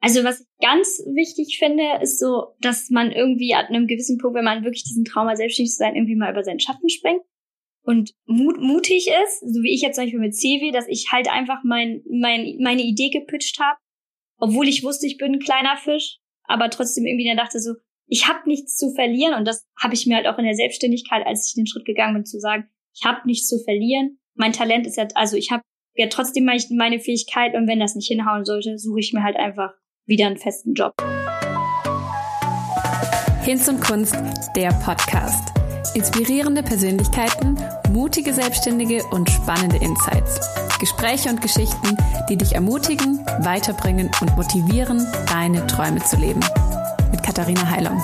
Also was ich ganz wichtig finde, ist so, dass man irgendwie an einem gewissen Punkt, wenn man wirklich diesen Traum hat, selbstständig zu sein, irgendwie mal über seinen Schatten springt und mut, mutig ist, so wie ich jetzt zum Beispiel mit CW, dass ich halt einfach mein, mein, meine Idee gepitcht habe, obwohl ich wusste, ich bin ein kleiner Fisch, aber trotzdem irgendwie dann dachte so, ich habe nichts zu verlieren und das habe ich mir halt auch in der Selbstständigkeit, als ich den Schritt gegangen bin, zu sagen, ich habe nichts zu verlieren. Mein Talent ist ja, also ich habe ja trotzdem meine Fähigkeit und wenn das nicht hinhauen sollte, suche ich mir halt einfach wieder einen festen Job. Hinz und Kunst, der Podcast. Inspirierende Persönlichkeiten, mutige Selbstständige und spannende Insights. Gespräche und Geschichten, die dich ermutigen, weiterbringen und motivieren, deine Träume zu leben. Mit Katharina Heilung.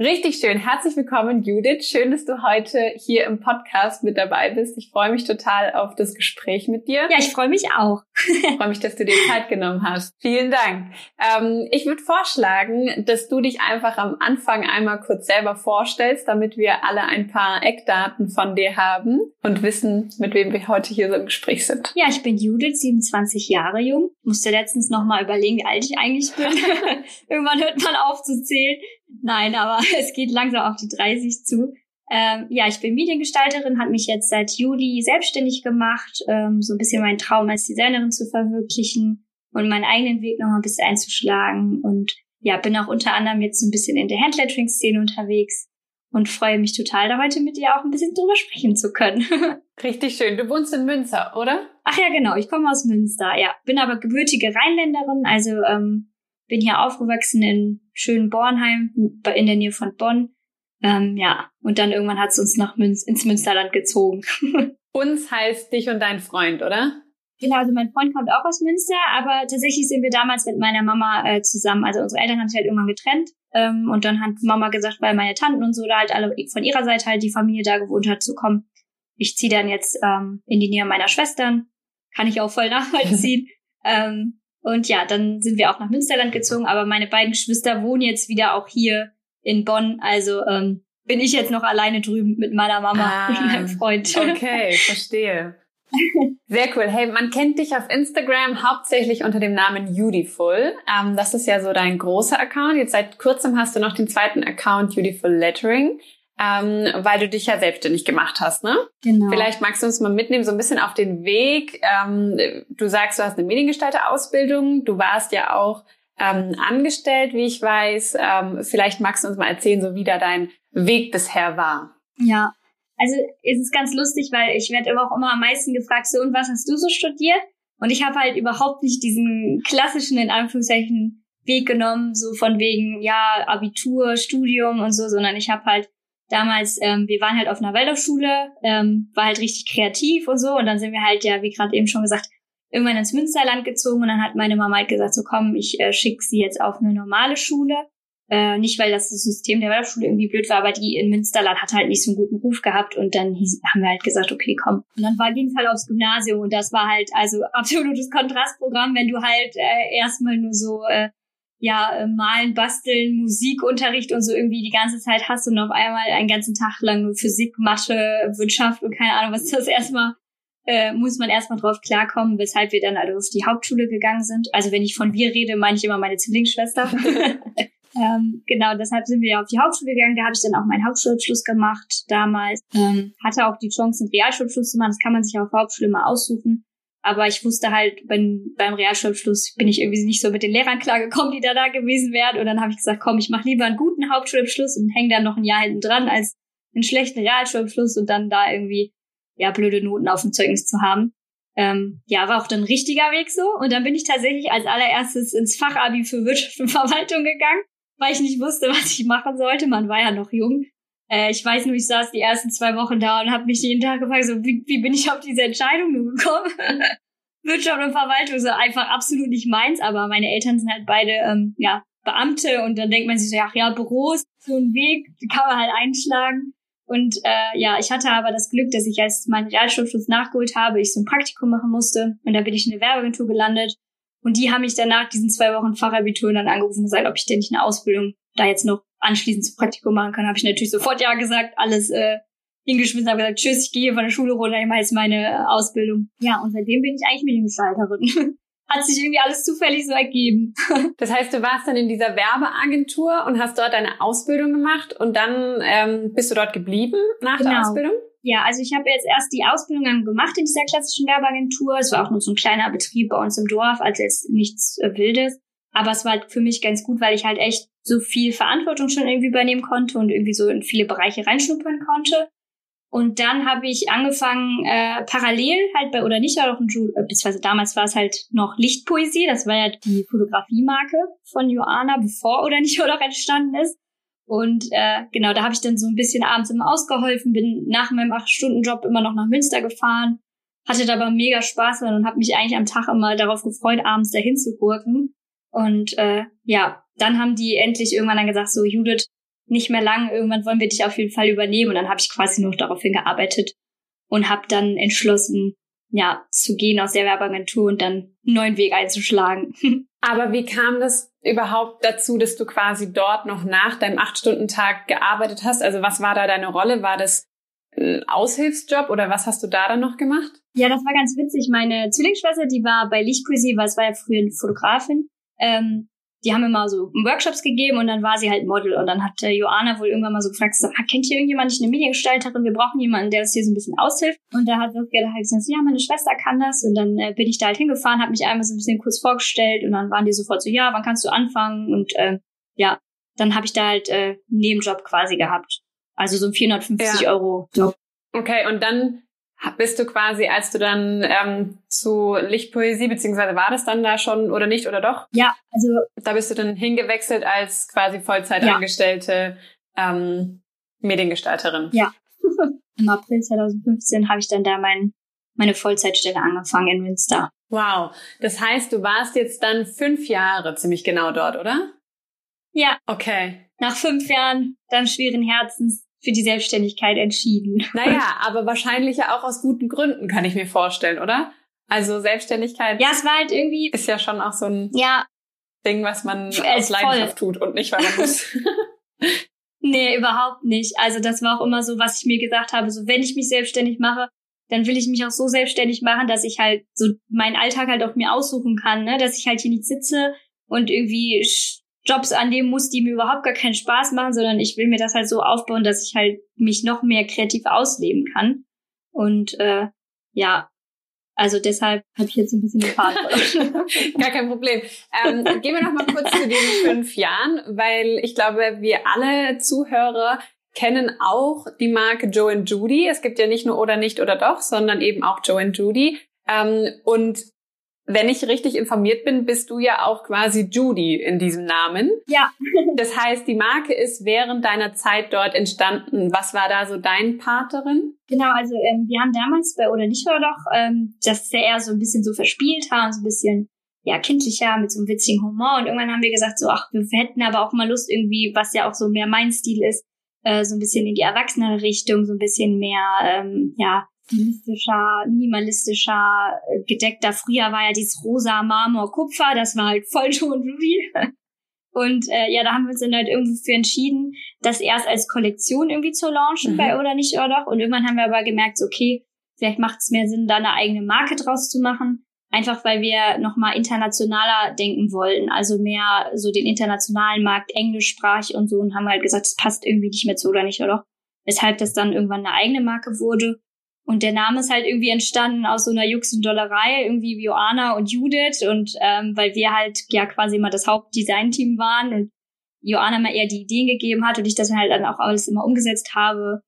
Richtig schön. Herzlich willkommen, Judith. Schön, dass du heute hier im Podcast mit dabei bist. Ich freue mich total auf das Gespräch mit dir. Ja, ich freue mich auch. ich freue mich, dass du dir Zeit genommen hast. Vielen Dank. Ähm, ich würde vorschlagen, dass du dich einfach am Anfang einmal kurz selber vorstellst, damit wir alle ein paar Eckdaten von dir haben und wissen, mit wem wir heute hier so im Gespräch sind. Ja, ich bin Judith, 27 Jahre jung. Musste letztens noch mal überlegen, wie alt ich eigentlich bin. Irgendwann hört man auf zu zählen. Nein, aber es geht langsam auf die 30 zu. Ähm, ja, ich bin Mediengestalterin, habe mich jetzt seit Juli selbstständig gemacht, ähm, so ein bisschen meinen Traum als Designerin zu verwirklichen und meinen eigenen Weg noch mal ein bisschen einzuschlagen. Und ja, bin auch unter anderem jetzt so ein bisschen in der Handlettering-Szene unterwegs und freue mich total, da heute mit dir auch ein bisschen drüber sprechen zu können. Richtig schön. Du wohnst in Münster, oder? Ach ja, genau. Ich komme aus Münster, ja. Bin aber gebürtige Rheinländerin, also ähm, bin hier aufgewachsen in schönen Bornheim, in der Nähe von Bonn. Ähm, ja, und dann irgendwann hat es uns nach Münz ins Münsterland gezogen. uns heißt dich und dein Freund, oder? Genau, also mein Freund kommt auch aus Münster, aber tatsächlich sind wir damals mit meiner Mama äh, zusammen. Also unsere Eltern haben sich halt irgendwann getrennt. Ähm, und dann hat Mama gesagt, weil meine Tanten und so da halt alle von ihrer Seite halt die Familie da gewohnt hat, zu kommen. Ich ziehe dann jetzt ähm, in die Nähe meiner Schwestern. Kann ich auch voll nachvollziehen. ähm, und ja, dann sind wir auch nach Münsterland gezogen, aber meine beiden Geschwister wohnen jetzt wieder auch hier in Bonn. Also ähm, bin ich jetzt noch alleine drüben mit meiner Mama ah, und meinem Freund. Okay, verstehe. Sehr cool. Hey, man kennt dich auf Instagram hauptsächlich unter dem Namen Beautiful. Ähm, das ist ja so dein großer Account. Jetzt seit kurzem hast du noch den zweiten Account Beautiful Lettering ähm, weil du dich ja selbstständig gemacht hast, ne? Genau. Vielleicht magst du uns mal mitnehmen, so ein bisschen auf den Weg. Ähm, du sagst, du hast eine Mediengestalter-Ausbildung, du warst ja auch ähm, angestellt, wie ich weiß. Ähm, vielleicht magst du uns mal erzählen, so wie da dein Weg bisher war. Ja, also es ist ganz lustig, weil ich werde immer auch immer am meisten gefragt, so und was hast du so studiert? Und ich habe halt überhaupt nicht diesen klassischen, in Anführungszeichen, Weg genommen, so von wegen, ja, Abitur, Studium und so, sondern ich habe halt damals, ähm, wir waren halt auf einer Waldorfschule, ähm, war halt richtig kreativ und so. Und dann sind wir halt, ja, wie gerade eben schon gesagt, irgendwann ins Münsterland gezogen und dann hat meine Mama halt gesagt, so komm, ich äh, schicke sie jetzt auf eine normale Schule. Äh, nicht, weil das, System der Waldorfschule irgendwie blöd war, aber die in Münsterland hat halt nicht so einen guten Ruf gehabt und dann hieß, haben wir halt gesagt, okay, komm. Und dann war halt aufs Gymnasium und das war halt also absolutes Kontrastprogramm, wenn du halt äh, erstmal nur so äh, ja, äh, malen, basteln, Musikunterricht und so irgendwie die ganze Zeit hast und auf einmal einen ganzen Tag lang nur Physik, Mathe, Wirtschaft und keine Ahnung, was das erstmal, äh, muss man erstmal drauf klarkommen, weshalb wir dann also auf die Hauptschule gegangen sind. Also wenn ich von wir rede, meine ich immer meine Zwillingsschwester. ähm, genau, deshalb sind wir ja auf die Hauptschule gegangen. Da habe ich dann auch meinen Hauptschulabschluss gemacht damals. Ähm, hatte auch die Chance, einen Realschulabschluss zu machen. Das kann man sich auf der Hauptschule mal aussuchen. Aber ich wusste halt, beim, beim Realschulabschluss bin ich irgendwie nicht so mit den Lehrern klargekommen, die da da gewesen wären. Und dann habe ich gesagt, komm, ich mache lieber einen guten Hauptschulabschluss und hänge dann noch ein Jahr hinten dran, als einen schlechten Realschulabschluss und dann da irgendwie ja blöde Noten auf dem Zeugnis zu haben. Ähm, ja, war auch dann ein richtiger Weg so. Und dann bin ich tatsächlich als allererstes ins Fachabi für Wirtschaft und Verwaltung gegangen, weil ich nicht wusste, was ich machen sollte. Man war ja noch jung. Äh, ich weiß nur, ich saß die ersten zwei Wochen da und habe mich jeden Tag gefragt, so wie, wie bin ich auf diese Entscheidung nur gekommen? Wirtschaft und Verwaltung so einfach absolut nicht meins, aber meine Eltern sind halt beide ähm, ja Beamte und dann denkt man sich so, ach ja, Büros, so ein Weg, kann man halt einschlagen. Und äh, ja, ich hatte aber das Glück, dass ich als meinen Realschulabschluss nachgeholt habe, ich so ein Praktikum machen musste und da bin ich in eine Werbeagentur gelandet und die haben mich danach diesen zwei Wochen Fachabitur dann angerufen und gesagt, ob ich denn nicht eine Ausbildung da jetzt noch anschließend zum Praktikum machen kann, habe ich natürlich sofort ja gesagt, alles äh, hingeschmissen, habe gesagt, tschüss, ich gehe von der Schule runter, ich mache jetzt meine Ausbildung. Ja, und seitdem bin ich eigentlich Mediengestalterin. Hat sich irgendwie alles zufällig so ergeben. Das heißt, du warst dann in dieser Werbeagentur und hast dort deine Ausbildung gemacht und dann ähm, bist du dort geblieben nach genau. der Ausbildung? Ja, also ich habe jetzt erst die Ausbildung gemacht in dieser klassischen Werbeagentur. Es war auch nur so ein kleiner Betrieb bei uns im Dorf, also jetzt nichts äh, Wildes. Aber es war halt für mich ganz gut, weil ich halt echt so viel Verantwortung schon irgendwie übernehmen konnte und irgendwie so in viele Bereiche reinschnuppern konnte. Und dann habe ich angefangen, äh, parallel halt bei oder nicht auch ein äh, beziehungsweise damals war es halt noch Lichtpoesie, das war ja die Fotografiemarke von Joanna, bevor oder nicht oder entstanden ist. Und äh, genau, da habe ich dann so ein bisschen abends immer ausgeholfen, bin nach meinem acht Stunden Job immer noch nach Münster gefahren, hatte dabei mega Spaß und habe mich eigentlich am Tag immer darauf gefreut, abends dahin zu gurken. Und äh, ja, dann haben die endlich irgendwann dann gesagt, so Judith, nicht mehr lang, irgendwann wollen wir dich auf jeden Fall übernehmen. Und dann habe ich quasi nur darauf hingearbeitet und habe dann entschlossen, ja, zu gehen aus der Werbeagentur und dann einen neuen Weg einzuschlagen. Aber wie kam das überhaupt dazu, dass du quasi dort noch nach deinem Acht-Stunden-Tag gearbeitet hast? Also was war da deine Rolle? War das ein Aushilfsjob oder was hast du da dann noch gemacht? Ja, das war ganz witzig. Meine Zwillingsschwester, die war bei Lichtpoesie, weil es war ja früher eine Fotografin. Ähm, die haben immer so Workshops gegeben und dann war sie halt Model. Und dann hat äh, Joanna wohl irgendwann mal so gefragt, so, ah, kennt ihr irgendjemand, eine Mediengestalterin, wir brauchen jemanden, der uns hier so ein bisschen aushilft. Und da hat Saskia halt gesagt, ja, meine Schwester kann das. Und dann äh, bin ich da halt hingefahren, habe mich einmal so ein bisschen kurz vorgestellt und dann waren die sofort so, ja, wann kannst du anfangen? Und äh, ja, dann habe ich da halt äh, einen Nebenjob quasi gehabt. Also so ein 450 ja. Euro Job. Okay, und dann bist du quasi, als du dann ähm, zu Lichtpoesie, beziehungsweise war das dann da schon oder nicht oder doch? Ja, also. Da bist du dann hingewechselt als quasi Vollzeitangestellte ja. ähm, Mediengestalterin. Ja. Im April 2015 habe ich dann da mein, meine Vollzeitstelle angefangen in Münster. Wow. Das heißt, du warst jetzt dann fünf Jahre ziemlich genau dort, oder? Ja. Okay. Nach fünf Jahren dann schweren Herzens für die Selbstständigkeit entschieden. Naja, aber wahrscheinlich ja auch aus guten Gründen, kann ich mir vorstellen, oder? Also Selbstständigkeit. Ja, es war halt irgendwie. Ist ja schon auch so ein ja, Ding, was man aus Leidenschaft tut und nicht, weil man muss. nee, überhaupt nicht. Also das war auch immer so, was ich mir gesagt habe, so wenn ich mich selbstständig mache, dann will ich mich auch so selbstständig machen, dass ich halt so meinen Alltag halt auch mir aussuchen kann, ne? dass ich halt hier nicht sitze und irgendwie Jobs annehmen muss, die mir überhaupt gar keinen Spaß machen, sondern ich will mir das halt so aufbauen, dass ich halt mich noch mehr kreativ ausleben kann. Und äh, ja, also deshalb habe ich jetzt ein bisschen gefahren. Gar kein Problem. Ähm, gehen wir noch mal kurz zu den fünf Jahren, weil ich glaube, wir alle Zuhörer kennen auch die Marke Joe and Judy. Es gibt ja nicht nur oder nicht oder doch, sondern eben auch Joe and Judy. Ähm, und wenn ich richtig informiert bin, bist du ja auch quasi Judy in diesem Namen. Ja. das heißt, die Marke ist während deiner Zeit dort entstanden. Was war da so dein Part darin? Genau, also ähm, wir haben damals bei Oder nicht oder doch, ähm, das ja eher so ein bisschen so verspielt haben, so ein bisschen ja kindlicher mit so einem witzigen Humor und irgendwann haben wir gesagt so ach wir hätten aber auch mal Lust irgendwie was ja auch so mehr mein Stil ist äh, so ein bisschen in die erwachsene Richtung so ein bisschen mehr ähm, ja stilistischer, minimalistischer, äh, gedeckter. Früher war ja dieses rosa Marmor Kupfer, das war halt voll Joe und Ruby. Und äh, ja, da haben wir uns dann halt irgendwie für entschieden, das erst als Kollektion irgendwie zu launchen mhm. bei Oder nicht oder doch. Und irgendwann haben wir aber gemerkt, okay, vielleicht macht es mehr Sinn, da eine eigene Marke draus zu machen. Einfach weil wir nochmal internationaler denken wollen, also mehr so den internationalen Markt, englischsprachig und so und haben halt gesagt, es passt irgendwie nicht mehr zu oder nicht oder doch. Weshalb das dann irgendwann eine eigene Marke wurde. Und der Name ist halt irgendwie entstanden aus so einer Jux und Dollerei, irgendwie Joanna und Judith. Und ähm, weil wir halt ja quasi immer das Hauptdesign-Team waren und Joanna mal eher die Ideen gegeben hat und ich das halt dann auch alles immer umgesetzt habe,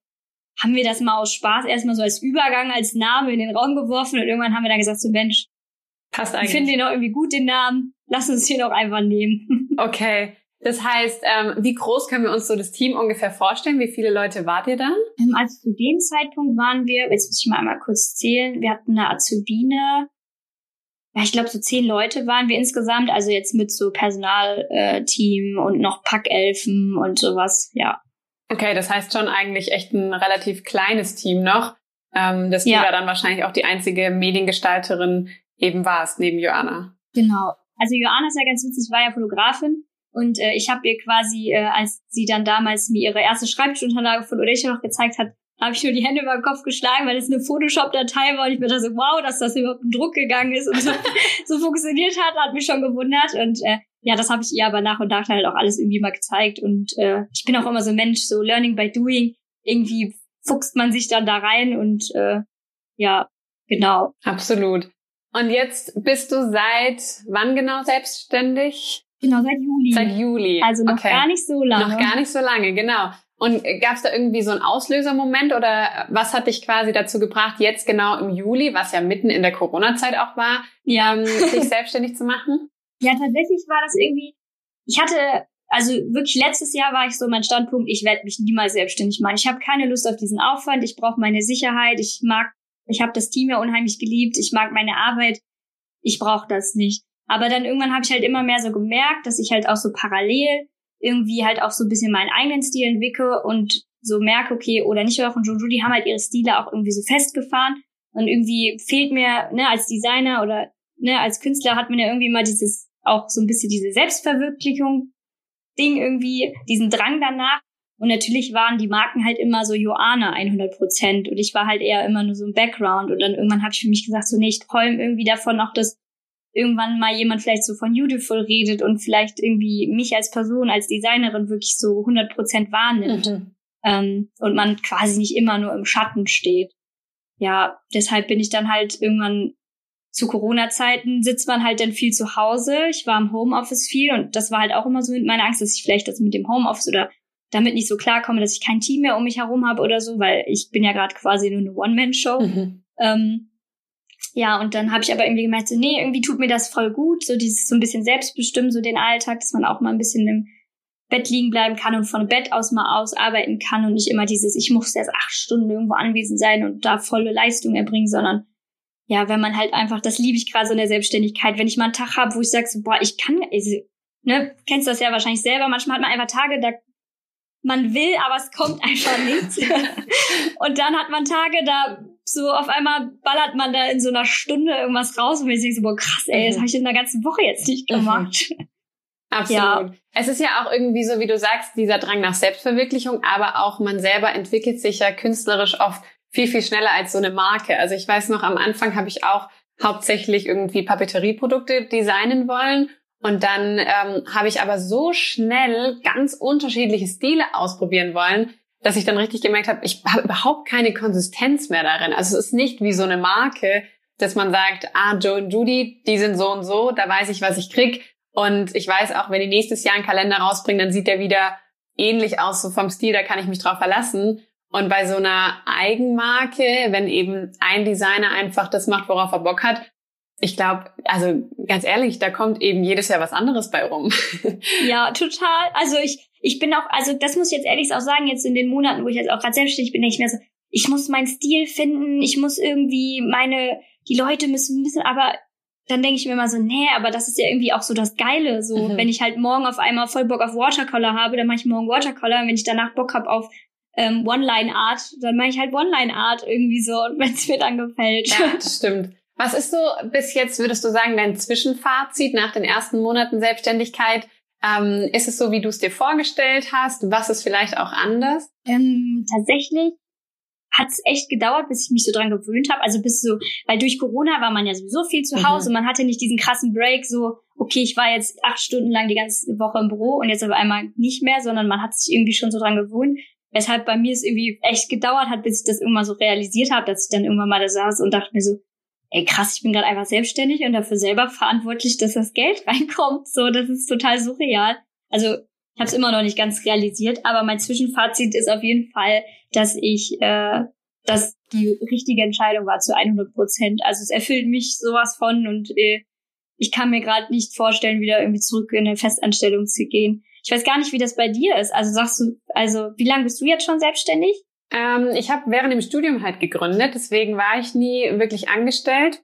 haben wir das mal aus Spaß erstmal so als Übergang, als Name in den Raum geworfen und irgendwann haben wir dann gesagt, so Mensch, passt eigentlich. Ich finde den auch irgendwie gut, den Namen. Lass uns den auch einfach nehmen. Okay. Das heißt, ähm, wie groß können wir uns so das Team ungefähr vorstellen? Wie viele Leute wart ihr dann? Ähm, also zu dem Zeitpunkt waren wir, jetzt muss ich mal einmal kurz zählen, wir hatten eine Azubine, ja, ich glaube so zehn Leute waren wir insgesamt, also jetzt mit so Personalteam äh, und noch Packelfen und sowas, ja. Okay, das heißt schon eigentlich echt ein relativ kleines Team noch. Ähm, dass ja. du ja dann wahrscheinlich auch die einzige Mediengestalterin eben warst, neben Joanna. Genau. Also Joanna ist ja ganz witzig, war ja Fotografin und äh, ich habe ihr quasi, äh, als sie dann damals mir ihre erste Schreibtischunterlage von Odesha noch gezeigt hat, habe ich nur die Hände über den Kopf geschlagen, weil es eine Photoshop-Datei war und ich mir dachte so, wow, dass das überhaupt in Druck gegangen ist und so, so funktioniert hat, hat mich schon gewundert. Und äh, ja, das habe ich ihr aber nach und nach halt auch alles irgendwie mal gezeigt. Und äh, ich bin auch immer so ein Mensch, so Learning by Doing. Irgendwie fuchst man sich dann da rein und äh, ja, genau. Absolut. Und jetzt bist du seit wann genau selbstständig? Genau, seit Juli. Seit Juli. Also noch okay. gar nicht so lange. Noch gar nicht so lange, genau. Und gab es da irgendwie so einen Auslösermoment oder was hat dich quasi dazu gebracht, jetzt genau im Juli, was ja mitten in der Corona-Zeit auch war, ja. ähm, sich selbstständig zu machen? Ja, tatsächlich war das irgendwie, ich hatte, also wirklich letztes Jahr war ich so mein Standpunkt, ich werde mich niemals selbstständig machen. Ich habe keine Lust auf diesen Aufwand, ich brauche meine Sicherheit, ich mag, ich habe das Team ja unheimlich geliebt, ich mag meine Arbeit, ich brauche das nicht. Aber dann irgendwann habe ich halt immer mehr so gemerkt, dass ich halt auch so parallel irgendwie halt auch so ein bisschen meinen eigenen Stil entwickle und so merke, okay, oder nicht auch und Jojo, die haben halt ihre Stile auch irgendwie so festgefahren. Und irgendwie fehlt mir, ne, als Designer oder ne, als Künstler hat man ja irgendwie mal dieses auch so ein bisschen diese Selbstverwirklichung Ding irgendwie, diesen Drang danach. Und natürlich waren die Marken halt immer so Joana 100 Prozent. Und ich war halt eher immer nur so ein Background. Und dann irgendwann habe ich für mich gesagt, so nee, ich träume irgendwie davon auch, dass irgendwann mal jemand vielleicht so von Beautiful redet und vielleicht irgendwie mich als Person, als Designerin wirklich so 100 Prozent wahrnimmt mhm. ähm, und man quasi nicht immer nur im Schatten steht. Ja, deshalb bin ich dann halt irgendwann zu Corona-Zeiten sitzt man halt dann viel zu Hause. Ich war im Homeoffice viel und das war halt auch immer so mit meiner Angst, dass ich vielleicht das mit dem Homeoffice oder damit nicht so klarkomme, dass ich kein Team mehr um mich herum habe oder so, weil ich bin ja gerade quasi nur eine One-Man-Show. Mhm. Ähm, ja, und dann habe ich aber irgendwie gemerkt, so, nee, irgendwie tut mir das voll gut, so dieses so ein bisschen selbstbestimmen, so den Alltag, dass man auch mal ein bisschen im Bett liegen bleiben kann und von Bett aus mal ausarbeiten kann und nicht immer dieses, ich muss erst acht Stunden irgendwo anwesend sein und da volle Leistung erbringen, sondern ja, wenn man halt einfach, das liebe ich gerade so in der Selbstständigkeit, wenn ich mal einen Tag habe, wo ich sage, so, boah, ich kann, also, ne, kennst das ja wahrscheinlich selber, manchmal hat man einfach Tage, da man will, aber es kommt einfach nichts. und dann hat man Tage, da so auf einmal ballert man da in so einer Stunde irgendwas raus und ich denke so, boah, krass, ey, das mhm. habe ich in der ganzen Woche jetzt nicht mhm. gemacht. Absolut. Ja. Es ist ja auch irgendwie so, wie du sagst, dieser Drang nach Selbstverwirklichung, aber auch man selber entwickelt sich ja künstlerisch oft viel, viel schneller als so eine Marke. Also ich weiß noch, am Anfang habe ich auch hauptsächlich irgendwie Papeterieprodukte designen wollen. Und dann ähm, habe ich aber so schnell ganz unterschiedliche Stile ausprobieren wollen, dass ich dann richtig gemerkt habe, ich habe überhaupt keine Konsistenz mehr darin. Also es ist nicht wie so eine Marke, dass man sagt, ah, Joe und Judy, die sind so und so, da weiß ich, was ich krieg. Und ich weiß auch, wenn die nächstes Jahr einen Kalender rausbringen, dann sieht der wieder ähnlich aus, so vom Stil, da kann ich mich drauf verlassen. Und bei so einer Eigenmarke, wenn eben ein Designer einfach das macht, worauf er Bock hat, ich glaube, also ganz ehrlich, da kommt eben jedes Jahr was anderes bei rum. Ja, total. Also ich, ich bin auch, also das muss ich jetzt ehrlich auch sagen, jetzt in den Monaten, wo ich jetzt auch gerade selbstständig bin, denke ich mir so, ich muss meinen Stil finden, ich muss irgendwie meine, die Leute müssen wissen, aber dann denke ich mir immer so, nee, aber das ist ja irgendwie auch so das Geile. So, mhm. wenn ich halt morgen auf einmal voll Bock auf Watercolor habe, dann mache ich morgen Watercolor. Und wenn ich danach Bock habe auf ähm, One-Line-Art, dann mache ich halt One-Line-Art irgendwie so, wenn es mir dann gefällt. Ja, das stimmt. Was ist so bis jetzt, würdest du sagen, dein Zwischenfazit nach den ersten Monaten Selbstständigkeit? Ähm, ist es so, wie du es dir vorgestellt hast? Was ist vielleicht auch anders? Ähm, tatsächlich hat es echt gedauert, bis ich mich so dran gewöhnt habe. Also bis so, weil durch Corona war man ja sowieso viel zu Hause. Mhm. Man hatte nicht diesen krassen Break, so, okay, ich war jetzt acht Stunden lang die ganze Woche im Büro und jetzt aber einmal nicht mehr, sondern man hat sich irgendwie schon so dran gewohnt. Weshalb bei mir es irgendwie echt gedauert hat, bis ich das irgendwann so realisiert habe, dass ich dann irgendwann mal da saß und dachte mir so, ey krass, ich bin gerade einfach selbstständig und dafür selber verantwortlich, dass das Geld reinkommt. So, das ist total surreal. Also ich habe es immer noch nicht ganz realisiert, aber mein Zwischenfazit ist auf jeden Fall, dass ich, äh, dass die richtige Entscheidung war zu 100 Prozent. Also es erfüllt mich sowas von und äh, ich kann mir gerade nicht vorstellen, wieder irgendwie zurück in eine Festanstellung zu gehen. Ich weiß gar nicht, wie das bei dir ist. Also sagst du, also wie lange bist du jetzt schon selbstständig? Ähm, ich habe während dem Studium halt gegründet, deswegen war ich nie wirklich angestellt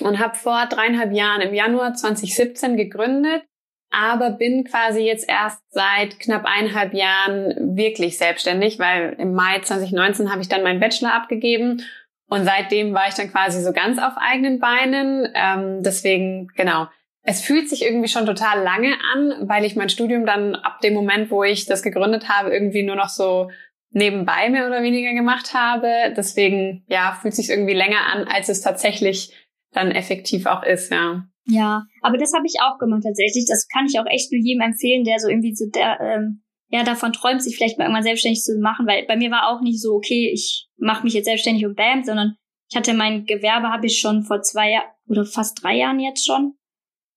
und habe vor dreieinhalb Jahren im Januar 2017 gegründet, aber bin quasi jetzt erst seit knapp eineinhalb Jahren wirklich selbstständig, weil im Mai 2019 habe ich dann meinen Bachelor abgegeben und seitdem war ich dann quasi so ganz auf eigenen Beinen. Ähm, deswegen, genau, es fühlt sich irgendwie schon total lange an, weil ich mein Studium dann ab dem Moment, wo ich das gegründet habe, irgendwie nur noch so nebenbei mehr oder weniger gemacht habe. Deswegen, ja, fühlt sich irgendwie länger an, als es tatsächlich dann effektiv auch ist, ja. Ja, aber das habe ich auch gemacht tatsächlich. Das kann ich auch echt nur jedem empfehlen, der so irgendwie so der, ähm, ja, davon träumt, sich vielleicht mal irgendwann selbstständig zu machen, weil bei mir war auch nicht so, okay, ich mache mich jetzt selbstständig und bam, sondern ich hatte mein Gewerbe, habe ich schon vor zwei Jahren oder fast drei Jahren jetzt schon,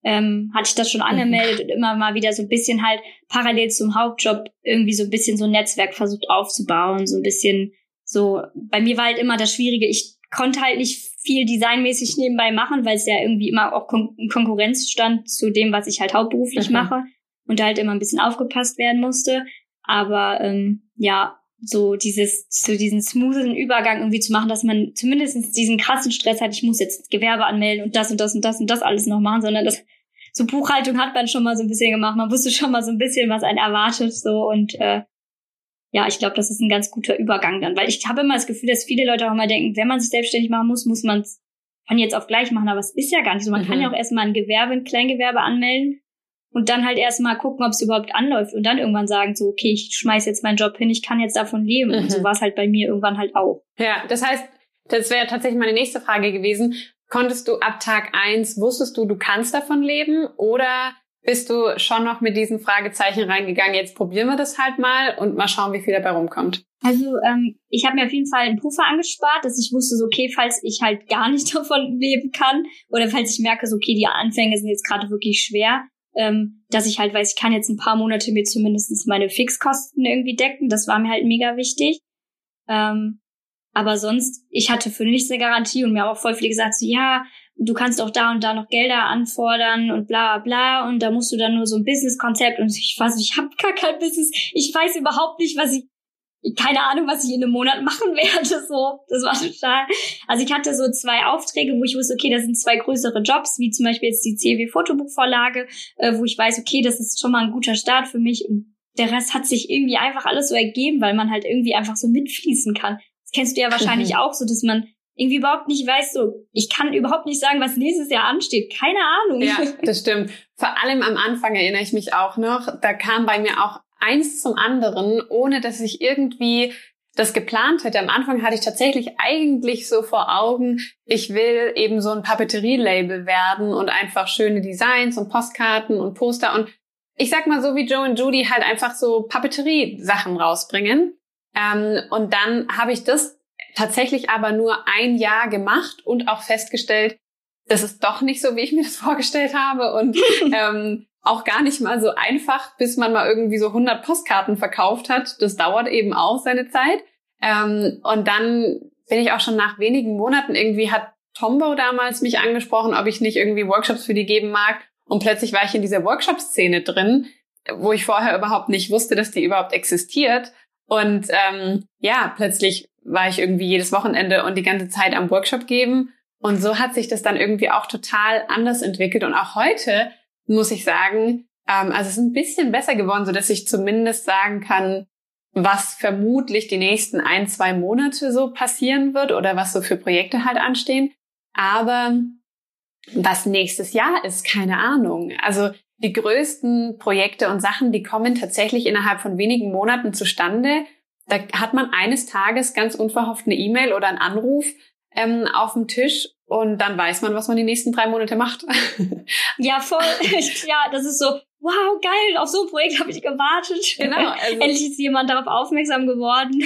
ähm, hatte ich das schon angemeldet und immer mal wieder so ein bisschen halt parallel zum Hauptjob irgendwie so ein bisschen so ein Netzwerk versucht aufzubauen, so ein bisschen so, bei mir war halt immer das Schwierige, ich konnte halt nicht viel designmäßig nebenbei machen, weil es ja irgendwie immer auch Kon Konkurrenz stand zu dem, was ich halt hauptberuflich mhm. mache und da halt immer ein bisschen aufgepasst werden musste. Aber ähm, ja, so dieses, zu diesen smoothen Übergang irgendwie zu machen, dass man zumindest diesen krassen Stress hat, ich muss jetzt Gewerbe anmelden und das und das und das und das alles noch machen, sondern das so Buchhaltung hat man schon mal so ein bisschen gemacht, man wusste schon mal so ein bisschen, was einen erwartet, so und äh, ja, ich glaube, das ist ein ganz guter Übergang dann, weil ich habe immer das Gefühl, dass viele Leute auch immer denken, wenn man sich selbstständig machen muss, muss man es von jetzt auf gleich machen, aber es ist ja gar nicht so. Man mhm. kann ja auch erstmal ein Gewerbe, ein Kleingewerbe anmelden und dann halt erstmal gucken, ob es überhaupt anläuft und dann irgendwann sagen so, okay, ich schmeiß jetzt meinen Job hin, ich kann jetzt davon leben. Mhm. Und so war es halt bei mir irgendwann halt auch. Ja, das heißt, das wäre tatsächlich meine nächste Frage gewesen. Konntest du ab Tag eins, wusstest du, du kannst davon leben oder bist du schon noch mit diesen Fragezeichen reingegangen, jetzt probieren wir das halt mal und mal schauen, wie viel dabei rumkommt? Also ähm, ich habe mir auf jeden Fall einen Puffer angespart, dass ich wusste, so okay, falls ich halt gar nicht davon leben kann oder falls ich merke, so okay, die Anfänge sind jetzt gerade wirklich schwer, ähm, dass ich halt weiß, ich kann jetzt ein paar Monate mir zumindest meine Fixkosten irgendwie decken. Das war mir halt mega wichtig. Ähm, aber sonst, ich hatte für nichts eine Garantie und mir haben auch voll viele gesagt, so ja, du kannst auch da und da noch Gelder anfordern und bla bla und da musst du dann nur so ein Businesskonzept und ich weiß, ich habe gar kein Business, ich weiß überhaupt nicht, was ich keine Ahnung, was ich in einem Monat machen werde. So, das war total. Also ich hatte so zwei Aufträge, wo ich wusste, okay, das sind zwei größere Jobs, wie zum Beispiel jetzt die CW Fotobuchvorlage, äh, wo ich weiß, okay, das ist schon mal ein guter Start für mich. Und der Rest hat sich irgendwie einfach alles so ergeben, weil man halt irgendwie einfach so mitfließen kann. Das kennst du ja wahrscheinlich mhm. auch so, dass man irgendwie überhaupt nicht weiß, so, ich kann überhaupt nicht sagen, was nächstes Jahr ansteht. Keine Ahnung. Ja, das stimmt. Vor allem am Anfang erinnere ich mich auch noch, da kam bei mir auch eins zum anderen, ohne dass ich irgendwie das geplant hätte. Am Anfang hatte ich tatsächlich eigentlich so vor Augen, ich will eben so ein Papeterie-Label werden und einfach schöne Designs und Postkarten und Poster und ich sag mal so wie Joe und Judy halt einfach so Papeterie-Sachen rausbringen. Ähm, und dann habe ich das tatsächlich aber nur ein Jahr gemacht und auch festgestellt, das ist doch nicht so, wie ich mir das vorgestellt habe. Und ähm, auch gar nicht mal so einfach, bis man mal irgendwie so 100 Postkarten verkauft hat. Das dauert eben auch seine Zeit. Ähm, und dann bin ich auch schon nach wenigen Monaten irgendwie hat Tombo damals mich angesprochen, ob ich nicht irgendwie Workshops für die geben mag. Und plötzlich war ich in dieser Workshop-Szene drin, wo ich vorher überhaupt nicht wusste, dass die überhaupt existiert. Und ähm, ja, plötzlich war ich irgendwie jedes Wochenende und die ganze Zeit am Workshop geben. Und so hat sich das dann irgendwie auch total anders entwickelt. Und auch heute muss ich sagen. Ähm, also es ist ein bisschen besser geworden, so dass ich zumindest sagen kann, was vermutlich die nächsten ein, zwei Monate so passieren wird oder was so für Projekte halt anstehen. Aber was nächstes Jahr ist, keine Ahnung. Also die größten Projekte und Sachen, die kommen tatsächlich innerhalb von wenigen Monaten zustande. Da hat man eines Tages ganz unverhofft eine E-Mail oder einen Anruf ähm, auf dem Tisch und dann weiß man, was man die nächsten drei Monate macht. ja, voll. ja, das ist so, wow, geil, auf so ein Projekt habe ich gewartet. Genau. Also Endlich ist jemand darauf aufmerksam geworden.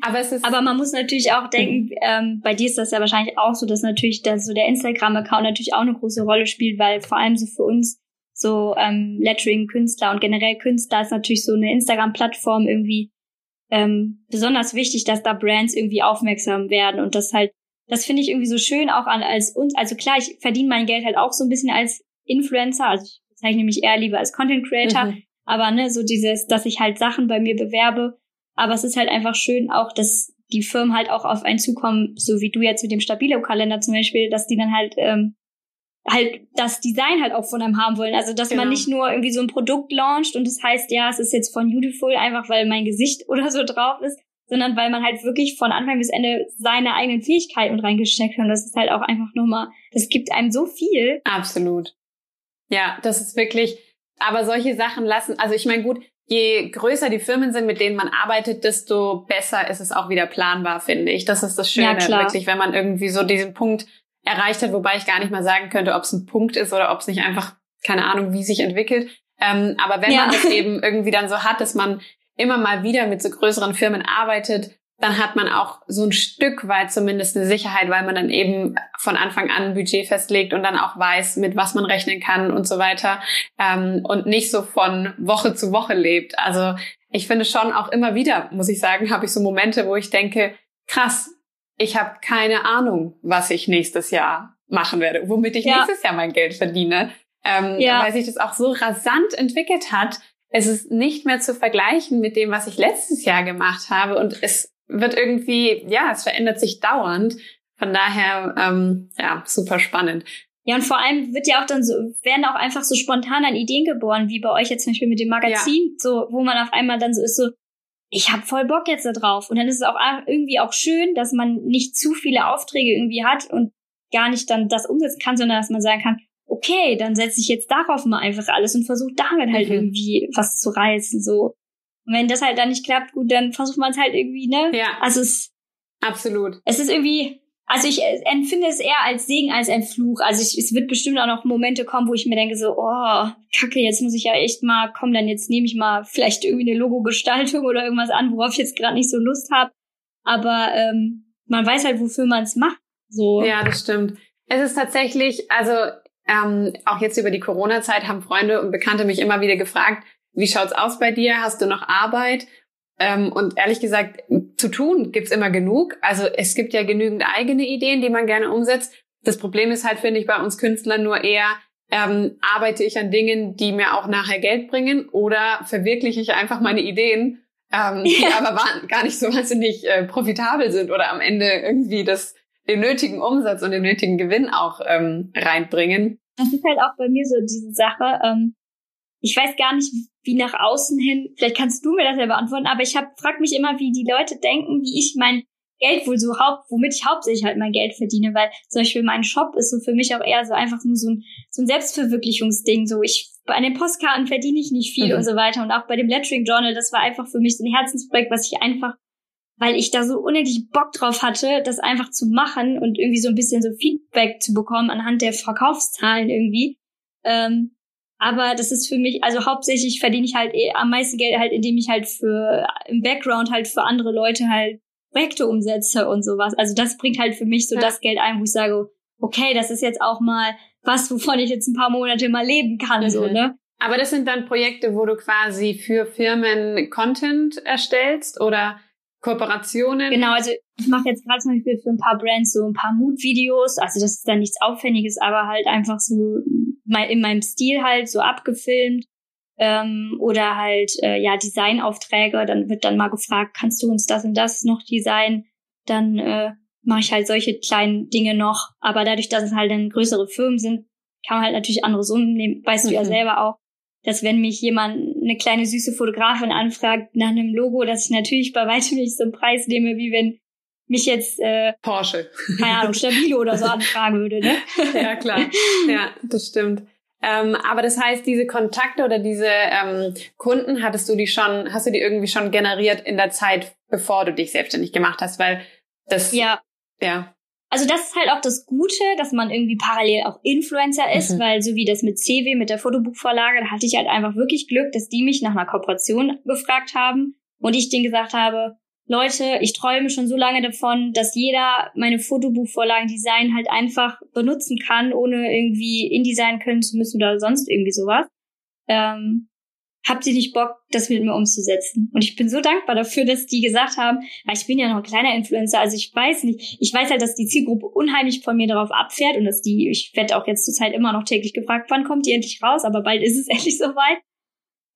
Aber es ist. Aber man muss natürlich auch denken, ähm, bei dir ist das ja wahrscheinlich auch so, dass natürlich dass so der Instagram-Account natürlich auch eine große Rolle spielt, weil vor allem so für uns so ähm, Lettering-Künstler und generell Künstler ist natürlich so eine Instagram-Plattform irgendwie ähm, besonders wichtig, dass da Brands irgendwie aufmerksam werden und das halt das finde ich irgendwie so schön auch an als uns. Also klar, ich verdiene mein Geld halt auch so ein bisschen als Influencer. Also ich bezeichne mich eher lieber als Content Creator. Mhm. Aber ne, so dieses, dass ich halt Sachen bei mir bewerbe. Aber es ist halt einfach schön auch, dass die Firmen halt auch auf einen zukommen, so wie du jetzt mit dem Stabilo-Kalender zum Beispiel, dass die dann halt ähm, halt das Design halt auch von einem haben wollen. Also dass genau. man nicht nur irgendwie so ein Produkt launcht und das heißt, ja, es ist jetzt von Beautiful, einfach weil mein Gesicht oder so drauf ist, sondern weil man halt wirklich von Anfang bis Ende seine eigenen Fähigkeiten reingesteckt hat. Und das ist halt auch einfach nochmal, das gibt einem so viel. Absolut. Ja, das ist wirklich, aber solche Sachen lassen, also ich meine, gut, je größer die Firmen sind, mit denen man arbeitet, desto besser ist es auch wieder planbar, finde ich. Das ist das Schöne, ja, wirklich, wenn man irgendwie so diesen Punkt erreicht hat, wobei ich gar nicht mal sagen könnte, ob es ein Punkt ist oder ob es nicht einfach, keine Ahnung, wie sich entwickelt. Ähm, aber wenn ja. man das eben irgendwie dann so hat, dass man immer mal wieder mit so größeren Firmen arbeitet, dann hat man auch so ein Stück weit zumindest eine Sicherheit, weil man dann eben von Anfang an ein Budget festlegt und dann auch weiß, mit was man rechnen kann und so weiter ähm, und nicht so von Woche zu Woche lebt. Also ich finde schon auch immer wieder, muss ich sagen, habe ich so Momente, wo ich denke, krass, ich habe keine Ahnung, was ich nächstes Jahr machen werde, womit ich ja. nächstes Jahr mein Geld verdiene, ähm, ja. weil sich das auch so rasant entwickelt hat. Es ist nicht mehr zu vergleichen mit dem, was ich letztes Jahr gemacht habe und es wird irgendwie, ja, es verändert sich dauernd. Von daher, ähm, ja, super spannend. Ja, und vor allem wird ja auch dann so, werden auch einfach so spontan an Ideen geboren, wie bei euch jetzt zum Beispiel mit dem Magazin, ja. so, wo man auf einmal dann so ist, so, ich habe voll Bock jetzt da drauf. Und dann ist es auch irgendwie auch schön, dass man nicht zu viele Aufträge irgendwie hat und gar nicht dann das umsetzen kann, sondern dass man sagen kann, okay, dann setze ich jetzt darauf mal einfach alles und versuche damit halt mhm. irgendwie was zu reißen, so. Und wenn das halt dann nicht klappt, gut, dann versucht man es halt irgendwie, ne? Ja. Also es absolut. Es ist irgendwie, also ich empfinde es eher als Segen als ein Fluch. Also ich, es wird bestimmt auch noch Momente kommen, wo ich mir denke so, oh, kacke, jetzt muss ich ja echt mal, komm, dann jetzt nehme ich mal vielleicht irgendwie eine Logo-Gestaltung oder irgendwas an, worauf ich jetzt gerade nicht so Lust habe. Aber ähm, man weiß halt, wofür man es macht. So. Ja, das stimmt. Es ist tatsächlich, also ähm, auch jetzt über die Corona-Zeit haben Freunde und Bekannte mich immer wieder gefragt, wie schaut's aus bei dir? Hast du noch Arbeit? Ähm, und ehrlich gesagt, zu tun gibt's immer genug. Also es gibt ja genügend eigene Ideen, die man gerne umsetzt. Das Problem ist halt, finde ich, bei uns Künstlern nur eher, ähm, arbeite ich an Dingen, die mir auch nachher Geld bringen oder verwirkliche ich einfach meine Ideen, ähm, die aber gar nicht so wahnsinnig äh, profitabel sind oder am Ende irgendwie das, den nötigen Umsatz und den nötigen Gewinn auch ähm, reinbringen. Das ist halt auch bei mir so diese Sache. Ähm, ich weiß gar nicht, wie nach außen hin, vielleicht kannst du mir das ja beantworten, aber ich hab, frag mich immer, wie die Leute denken, wie ich mein Geld wohl so haupt, womit ich hauptsächlich halt mein Geld verdiene, weil zum Beispiel mein Shop ist so für mich auch eher so einfach nur so ein, so ein Selbstverwirklichungsding, so ich, bei den Postkarten verdiene ich nicht viel mhm. und so weiter und auch bei dem Lettering Journal, das war einfach für mich so ein Herzensprojekt, was ich einfach, weil ich da so unendlich Bock drauf hatte, das einfach zu machen und irgendwie so ein bisschen so Feedback zu bekommen anhand der Verkaufszahlen irgendwie, ähm, aber das ist für mich, also hauptsächlich verdiene ich halt eh am meisten Geld halt, indem ich halt für im Background halt für andere Leute halt Projekte umsetze und sowas. Also das bringt halt für mich so ja. das Geld ein, wo ich sage, okay, das ist jetzt auch mal was, wovon ich jetzt ein paar Monate mal leben kann, mhm. so, ne? Aber das sind dann Projekte, wo du quasi für Firmen Content erstellst oder Kooperationen? Genau, also ich mache jetzt gerade zum Beispiel für ein paar Brands so ein paar Mood-Videos. Also das ist dann nichts Aufwendiges, aber halt einfach so in meinem Stil halt so abgefilmt. Ähm, oder halt äh, ja Designaufträge. Dann wird dann mal gefragt, kannst du uns das und das noch designen? Dann äh, mache ich halt solche kleinen Dinge noch. Aber dadurch, dass es halt dann größere Firmen sind, kann man halt natürlich andere Summen nehmen. Weißt mhm. du ja mhm. selber auch dass wenn mich jemand, eine kleine süße Fotografin anfragt nach einem Logo, dass ich natürlich bei weitem nicht so einen Preis nehme, wie wenn mich jetzt äh, Porsche, keine Ahnung, Stabilo oder so anfragen würde, ne? ja, klar. Ja, das stimmt. Ähm, aber das heißt, diese Kontakte oder diese ähm, Kunden hattest du die schon, hast du die irgendwie schon generiert in der Zeit, bevor du dich selbstständig gemacht hast, weil das ja ja also das ist halt auch das Gute, dass man irgendwie parallel auch Influencer ist, mhm. weil so wie das mit CW, mit der Fotobuchvorlage, da hatte ich halt einfach wirklich Glück, dass die mich nach einer Kooperation gefragt haben und ich denen gesagt habe, Leute, ich träume schon so lange davon, dass jeder meine Fotobuchvorlagen-Design halt einfach benutzen kann, ohne irgendwie InDesign können zu müssen oder sonst irgendwie sowas. Ähm, habt ihr nicht Bock, das mit mir umzusetzen? Und ich bin so dankbar dafür, dass die gesagt haben, weil ich bin ja noch ein kleiner Influencer, also ich weiß nicht, ich weiß halt, dass die Zielgruppe unheimlich von mir darauf abfährt und dass die, ich werde auch jetzt zur Zeit immer noch täglich gefragt, wann kommt die endlich raus, aber bald ist es endlich soweit.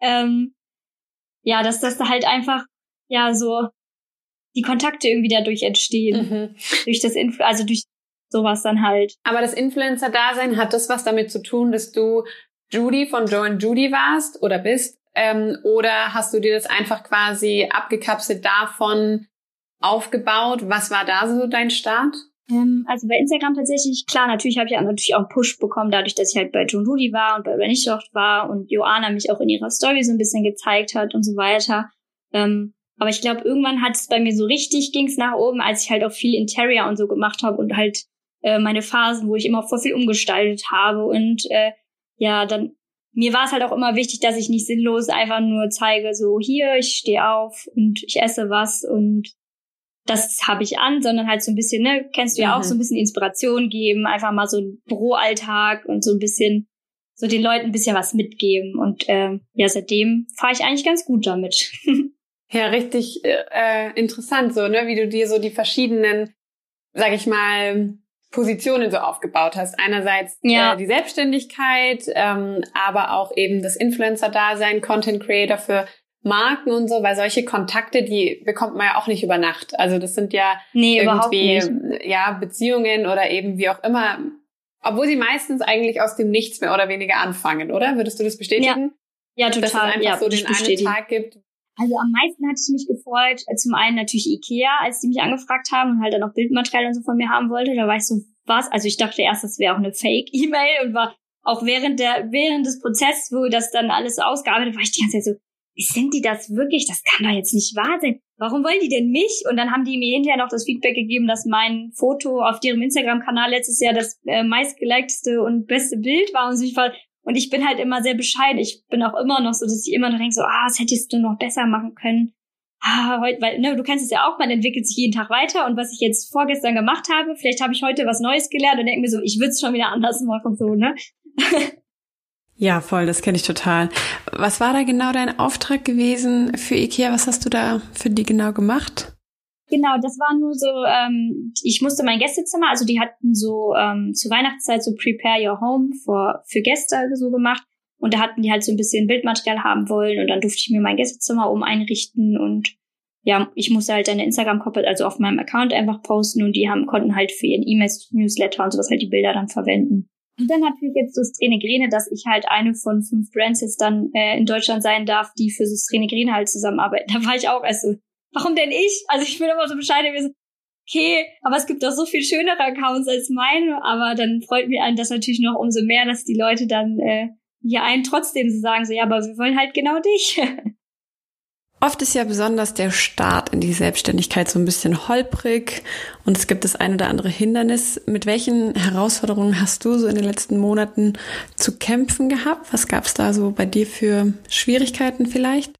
Ähm, ja, dass das da halt einfach, ja, so die Kontakte irgendwie dadurch entstehen. Mhm. Durch das Influ also durch sowas dann halt. Aber das Influencer-Dasein hat das was damit zu tun, dass du Judy von Joe and Judy warst oder bist? Ähm, oder hast du dir das einfach quasi abgekapselt davon aufgebaut? Was war da so dein Start? Ähm, also bei Instagram tatsächlich, klar, natürlich habe ich natürlich auch einen Push bekommen, dadurch, dass ich halt bei John Rudy war und bei Übernichtocht war und Joanna mich auch in ihrer Story so ein bisschen gezeigt hat und so weiter. Ähm, aber ich glaube, irgendwann hat es bei mir so richtig, ging es nach oben, als ich halt auch viel Interior und so gemacht habe und halt äh, meine Phasen, wo ich immer voll viel umgestaltet habe und äh, ja, dann mir war es halt auch immer wichtig, dass ich nicht sinnlos einfach nur zeige, so hier, ich stehe auf und ich esse was und das habe ich an, sondern halt so ein bisschen, ne, kennst du ja mhm. auch, so ein bisschen Inspiration geben, einfach mal so ein Büroalltag und so ein bisschen, so den Leuten ein bisschen was mitgeben. Und äh, ja, seitdem fahre ich eigentlich ganz gut damit. ja, richtig äh, interessant, so, ne, wie du dir so die verschiedenen, sag ich mal, Positionen so aufgebaut hast. Einerseits ja. äh, die Selbstständigkeit, ähm, aber auch eben das Influencer-Dasein, Content Creator für Marken und so, weil solche Kontakte, die bekommt man ja auch nicht über Nacht. Also das sind ja nee, irgendwie ja Beziehungen oder eben wie auch immer, obwohl sie meistens eigentlich aus dem Nichts mehr oder weniger anfangen, oder? Würdest du das bestätigen? Ja, ja total. Dass es einfach ja, so den einen Tag gibt. Also am meisten hatte ich mich gefreut, äh, zum einen natürlich Ikea, als die mich angefragt haben und halt dann auch Bildmaterial und so von mir haben wollte. Da war ich so, was? Also ich dachte erst, das wäre auch eine Fake-E-Mail und war auch während der, während des Prozesses, wo das dann alles ausgearbeitet war, ich die ganze Zeit so, sind die das wirklich? Das kann doch jetzt nicht wahr sein. Warum wollen die denn mich? Und dann haben die mir hinterher noch das Feedback gegeben, dass mein Foto auf deren Instagram-Kanal letztes Jahr das äh, meistgelikte und beste Bild war und ich war und ich bin halt immer sehr bescheiden. Ich bin auch immer noch so, dass ich immer noch denke so, ah, das hättest du noch besser machen können. Ah, heute, weil, ne, du kennst es ja auch, man entwickelt sich jeden Tag weiter und was ich jetzt vorgestern gemacht habe, vielleicht habe ich heute was Neues gelernt und denke mir so, ich würde es schon wieder anders machen, so, ne? Ja, voll, das kenne ich total. Was war da genau dein Auftrag gewesen für IKEA? Was hast du da für die genau gemacht? Genau, das war nur so, ähm, ich musste mein Gästezimmer, also die hatten so ähm, zur Weihnachtszeit so Prepare Your Home für, für Gäste so gemacht. Und da hatten die halt so ein bisschen Bildmaterial haben wollen und dann durfte ich mir mein Gästezimmer um einrichten und ja, ich musste halt eine Instagram-Koppel, also auf meinem Account einfach posten und die haben, konnten halt für ihren E-Mails-Newsletter und sowas halt die Bilder dann verwenden. Und dann natürlich jetzt das Trainegrene, dass ich halt eine von fünf Brands jetzt dann äh, in Deutschland sein darf, die für das Trainegrene halt zusammenarbeiten. Da war ich auch erst so, warum denn ich? Also ich bin immer so bescheiden gewesen, okay, aber es gibt doch so viel schönere Accounts als meine, aber dann freut mich einen das natürlich noch umso mehr, dass die Leute dann äh, ja einen trotzdem so sagen, so ja, aber wir wollen halt genau dich. Oft ist ja besonders der Start in die Selbstständigkeit so ein bisschen holprig und es gibt das ein oder andere Hindernis. Mit welchen Herausforderungen hast du so in den letzten Monaten zu kämpfen gehabt? Was gab es da so bei dir für Schwierigkeiten vielleicht?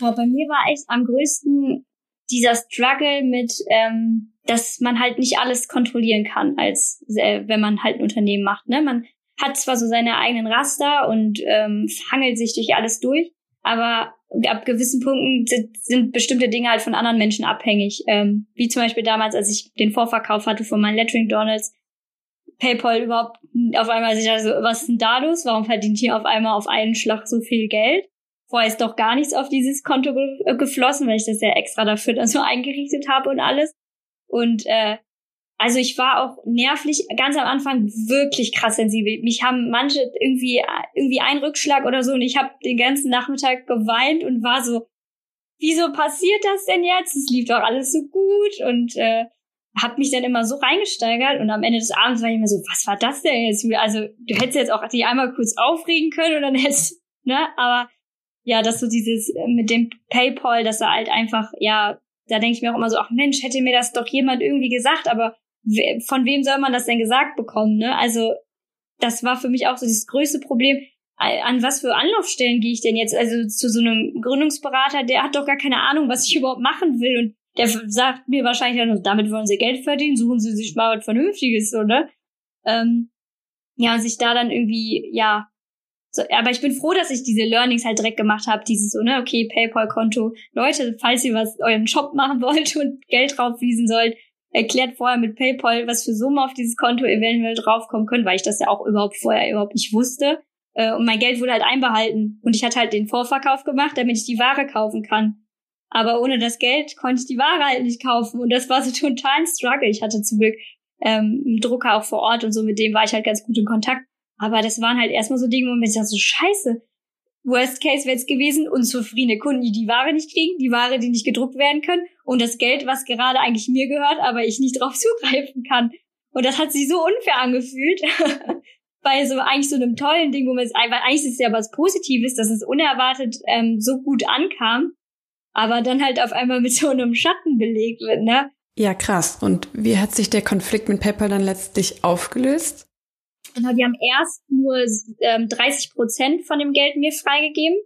Ja, bei mir war echt am größten dieser Struggle mit, ähm, dass man halt nicht alles kontrollieren kann, als äh, wenn man halt ein Unternehmen macht. Ne? Man hat zwar so seine eigenen Raster und ähm, hangelt sich durch alles durch, aber ab gewissen Punkten sind, sind bestimmte Dinge halt von anderen Menschen abhängig. Ähm, wie zum Beispiel damals, als ich den Vorverkauf hatte von meinen Lettering Donalds, PayPal überhaupt auf einmal sich also, was ist denn da los? Warum verdient hier auf einmal auf einen Schlag so viel Geld? Vorher ist doch gar nichts auf dieses Konto ge äh, geflossen, weil ich das ja extra dafür dann so eingerichtet habe und alles. Und äh, also ich war auch nervlich ganz am Anfang wirklich krass sensibel. Mich haben manche irgendwie irgendwie einen Rückschlag oder so und ich habe den ganzen Nachmittag geweint und war so, wieso passiert das denn jetzt? Es lief doch alles so gut und äh, habe mich dann immer so reingesteigert und am Ende des Abends war ich immer so, was war das denn jetzt? Also du hättest jetzt auch die einmal kurz aufregen können und dann hättest, ne? Aber ja, dass so dieses äh, mit dem PayPal, dass er halt einfach, ja, da denke ich mir auch immer so, ach Mensch, hätte mir das doch jemand irgendwie gesagt, aber von wem soll man das denn gesagt bekommen, ne? Also, das war für mich auch so das größte Problem. An was für Anlaufstellen gehe ich denn jetzt? Also zu so einem Gründungsberater, der hat doch gar keine Ahnung, was ich überhaupt machen will. Und der sagt mir wahrscheinlich dann, damit wollen sie Geld verdienen, suchen sie sich mal was Vernünftiges, so, ne? Ähm, ja, und sich da dann irgendwie, ja, so, aber ich bin froh, dass ich diese Learnings halt direkt gemacht habe. Dieses so, ne, okay, PayPal-Konto. Leute, falls ihr was euren Shop machen wollt und Geld draufwiesen sollt, erklärt vorher mit PayPal, was für Summen auf dieses Konto eventuell draufkommen können, weil ich das ja auch überhaupt vorher überhaupt nicht wusste. Äh, und mein Geld wurde halt einbehalten. Und ich hatte halt den Vorverkauf gemacht, damit ich die Ware kaufen kann. Aber ohne das Geld konnte ich die Ware halt nicht kaufen. Und das war so total ein Struggle. Ich hatte zum Glück ähm, einen Drucker auch vor Ort und so, mit dem war ich halt ganz gut in Kontakt. Aber das waren halt erstmal so Dinge, wo ich dachte so, scheiße, Worst Case wäre es gewesen, unzufriedene Kunden, die die Ware nicht kriegen, die Ware, die nicht gedruckt werden können und das Geld, was gerade eigentlich mir gehört, aber ich nicht drauf zugreifen kann. Und das hat sich so unfair angefühlt. bei so eigentlich so einem tollen Ding, wo man es einfach, eigentlich ist es ja was Positives, dass es unerwartet ähm, so gut ankam, aber dann halt auf einmal mit so einem Schatten belegt wird, ne? Ja, krass. Und wie hat sich der Konflikt mit PayPal dann letztlich aufgelöst? Genau, die haben erst nur ähm, 30 Prozent von dem Geld mir freigegeben.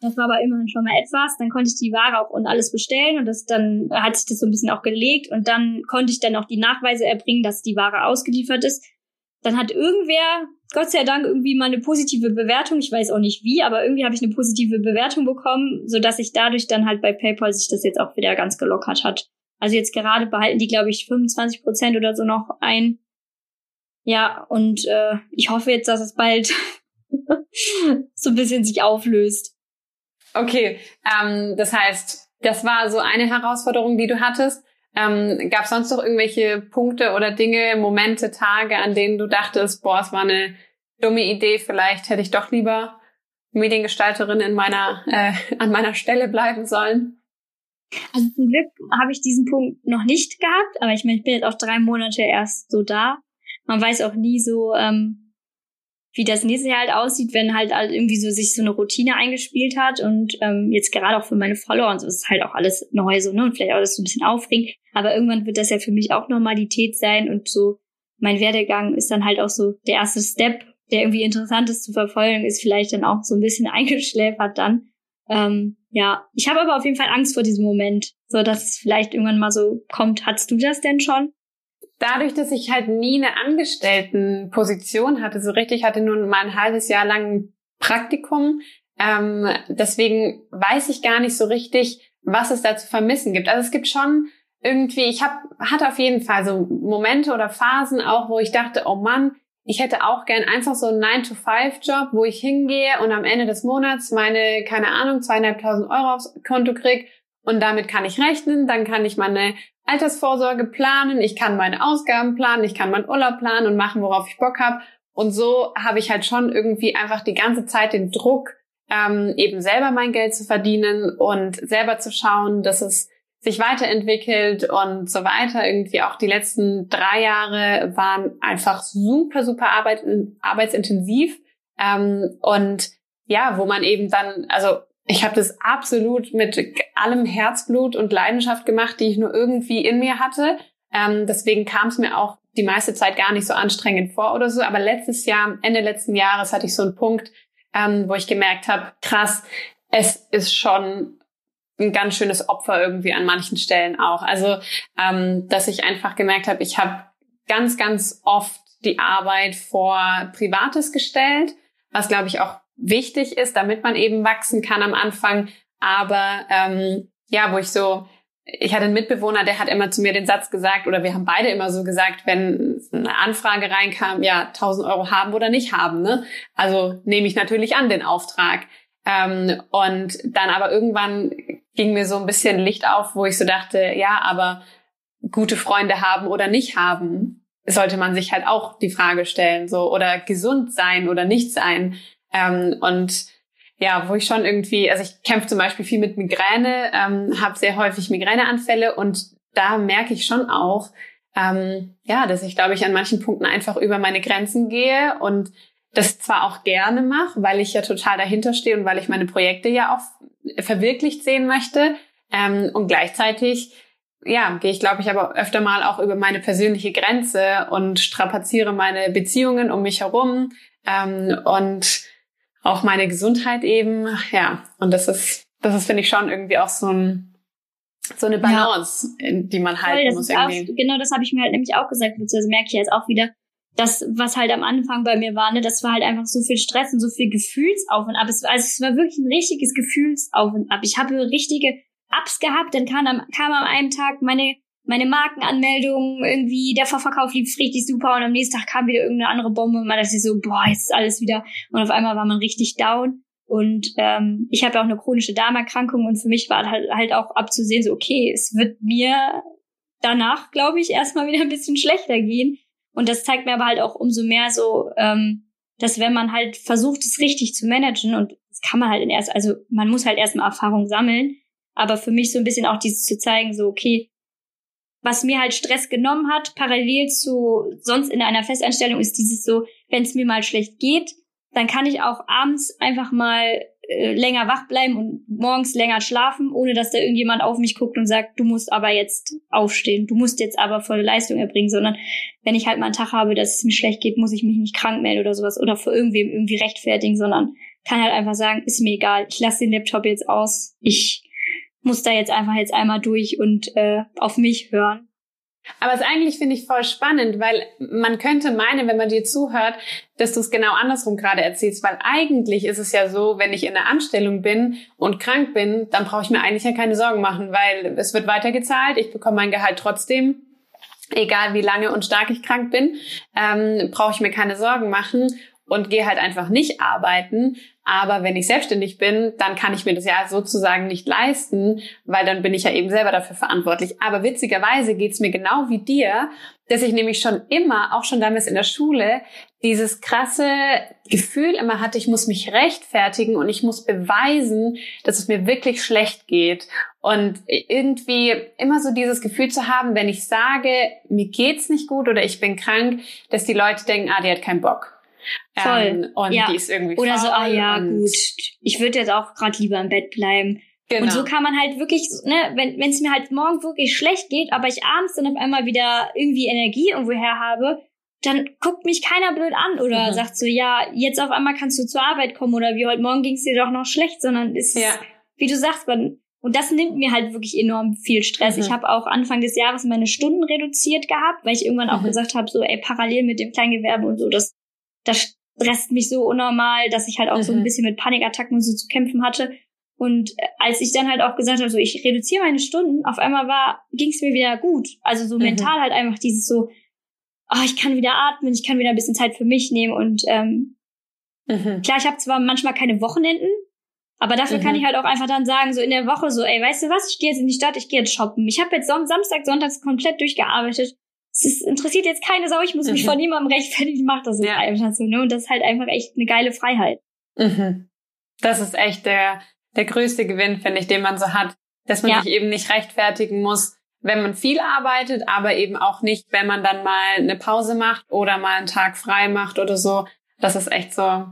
Das war aber immerhin schon mal etwas. Dann konnte ich die Ware auch und alles bestellen und das dann hat sich das so ein bisschen auch gelegt und dann konnte ich dann auch die Nachweise erbringen, dass die Ware ausgeliefert ist. Dann hat irgendwer, Gott sei Dank, irgendwie mal eine positive Bewertung. Ich weiß auch nicht wie, aber irgendwie habe ich eine positive Bewertung bekommen, so dass sich dadurch dann halt bei PayPal sich das jetzt auch wieder ganz gelockert hat. Also jetzt gerade behalten die, glaube ich, 25 Prozent oder so noch ein. Ja, und äh, ich hoffe jetzt, dass es bald so ein bisschen sich auflöst. Okay, ähm, das heißt, das war so eine Herausforderung, die du hattest. Ähm, Gab es sonst noch irgendwelche Punkte oder Dinge, Momente, Tage, an denen du dachtest, boah, es war eine dumme Idee, vielleicht hätte ich doch lieber Mediengestalterin in meiner, äh, an meiner Stelle bleiben sollen? Also zum Glück habe ich diesen Punkt noch nicht gehabt, aber ich meine, ich bin jetzt auch drei Monate erst so da. Man weiß auch nie so, ähm, wie das nächste Jahr halt aussieht, wenn halt irgendwie so sich so eine Routine eingespielt hat und ähm, jetzt gerade auch für meine Follower und so ist halt auch alles neu so, ne? Und vielleicht auch das so ein bisschen aufregend. Aber irgendwann wird das ja für mich auch Normalität sein und so mein Werdegang ist dann halt auch so der erste Step, der irgendwie interessant ist zu verfolgen, ist vielleicht dann auch so ein bisschen eingeschläfert dann. Ähm, ja, ich habe aber auf jeden Fall Angst vor diesem Moment, so dass es vielleicht irgendwann mal so kommt. Hattest du das denn schon? Dadurch, dass ich halt nie eine Angestelltenposition hatte, so richtig, hatte nur mal ein halbes Jahr lang ein Praktikum. Ähm, deswegen weiß ich gar nicht so richtig, was es da zu vermissen gibt. Also es gibt schon irgendwie, ich hab, hatte auf jeden Fall so Momente oder Phasen auch, wo ich dachte, oh Mann, ich hätte auch gern einfach so einen 9-to-5-Job, wo ich hingehe und am Ende des Monats meine, keine Ahnung, zweieinhalbtausend Euro aufs Konto krieg und damit kann ich rechnen, dann kann ich meine Altersvorsorge planen, ich kann meine Ausgaben planen, ich kann meinen Urlaub planen und machen, worauf ich Bock habe. Und so habe ich halt schon irgendwie einfach die ganze Zeit den Druck, ähm, eben selber mein Geld zu verdienen und selber zu schauen, dass es sich weiterentwickelt und so weiter. Irgendwie auch die letzten drei Jahre waren einfach super, super arbeit, arbeitsintensiv. Ähm, und ja, wo man eben dann, also ich habe das absolut mit allem Herzblut und Leidenschaft gemacht, die ich nur irgendwie in mir hatte. Ähm, deswegen kam es mir auch die meiste Zeit gar nicht so anstrengend vor oder so. Aber letztes Jahr, Ende letzten Jahres, hatte ich so einen Punkt, ähm, wo ich gemerkt habe, krass, es ist schon ein ganz schönes Opfer irgendwie an manchen Stellen auch. Also, ähm, dass ich einfach gemerkt habe, ich habe ganz, ganz oft die Arbeit vor Privates gestellt, was glaube ich auch wichtig ist, damit man eben wachsen kann am Anfang. Aber ähm, ja, wo ich so, ich hatte einen Mitbewohner, der hat immer zu mir den Satz gesagt, oder wir haben beide immer so gesagt, wenn eine Anfrage reinkam, ja, 1000 Euro haben oder nicht haben. Ne? Also nehme ich natürlich an den Auftrag. Ähm, und dann aber irgendwann ging mir so ein bisschen Licht auf, wo ich so dachte, ja, aber gute Freunde haben oder nicht haben, sollte man sich halt auch die Frage stellen, so oder gesund sein oder nicht sein. Ähm, und ja, wo ich schon irgendwie, also ich kämpfe zum Beispiel viel mit Migräne, ähm, habe sehr häufig Migräneanfälle und da merke ich schon auch, ähm, ja, dass ich glaube ich an manchen Punkten einfach über meine Grenzen gehe und das zwar auch gerne mache, weil ich ja total dahinter stehe und weil ich meine Projekte ja auch verwirklicht sehen möchte. Ähm, und gleichzeitig ja, gehe ich, glaube ich, aber öfter mal auch über meine persönliche Grenze und strapaziere meine Beziehungen um mich herum ähm, und auch meine Gesundheit eben, ja. Und das ist, das ist, finde ich, schon irgendwie auch so ein, so eine Balance, ja. die man halten muss irgendwie. Auch, genau, das habe ich mir halt nämlich auch gesagt, beziehungsweise merke ich jetzt auch wieder, das, was halt am Anfang bei mir war, ne, das war halt einfach so viel Stress und so viel Gefühlsauf und ab. Es, also es war wirklich ein richtiges Gefühlsauf und ab. Ich habe richtige Ups gehabt, dann kam am, kam am einen Tag meine meine Markenanmeldung, irgendwie der Vorverkauf lief richtig super und am nächsten Tag kam wieder irgendeine andere Bombe und man dachte so, boah, jetzt ist alles wieder. Und auf einmal war man richtig down. Und ähm, ich habe ja auch eine chronische Darmerkrankung und für mich war halt, halt auch abzusehen, so, okay, es wird mir danach, glaube ich, erstmal wieder ein bisschen schlechter gehen. Und das zeigt mir aber halt auch umso mehr so, ähm, dass wenn man halt versucht, es richtig zu managen, und das kann man halt in erst, also man muss halt erstmal Erfahrung sammeln, aber für mich so ein bisschen auch dieses zu zeigen, so, okay, was mir halt Stress genommen hat, parallel zu sonst in einer Festanstellung, ist dieses so, wenn es mir mal schlecht geht, dann kann ich auch abends einfach mal äh, länger wach bleiben und morgens länger schlafen, ohne dass da irgendjemand auf mich guckt und sagt, du musst aber jetzt aufstehen, du musst jetzt aber volle Leistung erbringen, sondern wenn ich halt mal einen Tag habe, dass es mir schlecht geht, muss ich mich nicht krank melden oder sowas oder vor irgendwem irgendwie rechtfertigen, sondern kann halt einfach sagen, ist mir egal, ich lasse den Laptop jetzt aus, ich muss da jetzt einfach jetzt einmal durch und äh, auf mich hören. Aber es eigentlich finde ich voll spannend, weil man könnte meinen, wenn man dir zuhört, dass du es genau andersrum gerade erzählst, weil eigentlich ist es ja so, wenn ich in der Anstellung bin und krank bin, dann brauche ich mir eigentlich ja keine Sorgen machen, weil es wird weitergezahlt, ich bekomme mein Gehalt trotzdem, egal wie lange und stark ich krank bin, ähm, brauche ich mir keine Sorgen machen und gehe halt einfach nicht arbeiten. Aber wenn ich selbstständig bin, dann kann ich mir das ja sozusagen nicht leisten, weil dann bin ich ja eben selber dafür verantwortlich. Aber witzigerweise geht's mir genau wie dir, dass ich nämlich schon immer, auch schon damals in der Schule, dieses krasse Gefühl immer hatte, ich muss mich rechtfertigen und ich muss beweisen, dass es mir wirklich schlecht geht. Und irgendwie immer so dieses Gefühl zu haben, wenn ich sage, mir geht's nicht gut oder ich bin krank, dass die Leute denken, ah, die hat keinen Bock. Voll. Ähm, und ja. die ist irgendwie Oder so, ah ja, gut, ich würde jetzt auch gerade lieber im Bett bleiben. Genau. Und so kann man halt wirklich, ne, wenn es mir halt morgen wirklich schlecht geht, aber ich abends dann auf einmal wieder irgendwie Energie irgendwo her habe, dann guckt mich keiner blöd an oder mhm. sagt so, ja, jetzt auf einmal kannst du zur Arbeit kommen oder wie heute Morgen ging es dir doch noch schlecht, sondern es ja. ist, wie du sagst, man, und das nimmt mir halt wirklich enorm viel Stress. Mhm. Ich habe auch Anfang des Jahres meine Stunden reduziert gehabt, weil ich irgendwann auch mhm. gesagt habe, so, ey, parallel mit dem Kleingewerbe und so, das, das stresst mich so unnormal, dass ich halt auch mhm. so ein mhm. bisschen mit Panikattacken und so zu kämpfen hatte. Und äh, als ich dann halt auch gesagt habe, so ich reduziere meine Stunden, auf einmal war, ging es mir wieder gut. Also so mhm. mental halt einfach dieses so, oh, ich kann wieder atmen, ich kann wieder ein bisschen Zeit für mich nehmen. Und ähm, mhm. klar, ich habe zwar manchmal keine Wochenenden, aber dafür mhm. kann ich halt auch einfach dann sagen, so in der Woche so, ey, weißt du was, ich gehe jetzt in die Stadt, ich gehe jetzt shoppen. Ich habe jetzt Samstag, Sonntags komplett durchgearbeitet es interessiert jetzt keine Sau, ich muss mich mhm. von niemandem rechtfertigen, mach das ja. einfach so, ne? Und das ist halt einfach echt eine geile Freiheit. Mhm. Das ist echt der, der größte Gewinn, finde ich, den man so hat, dass man ja. sich eben nicht rechtfertigen muss, wenn man viel arbeitet, aber eben auch nicht, wenn man dann mal eine Pause macht oder mal einen Tag frei macht oder so. Das ist echt so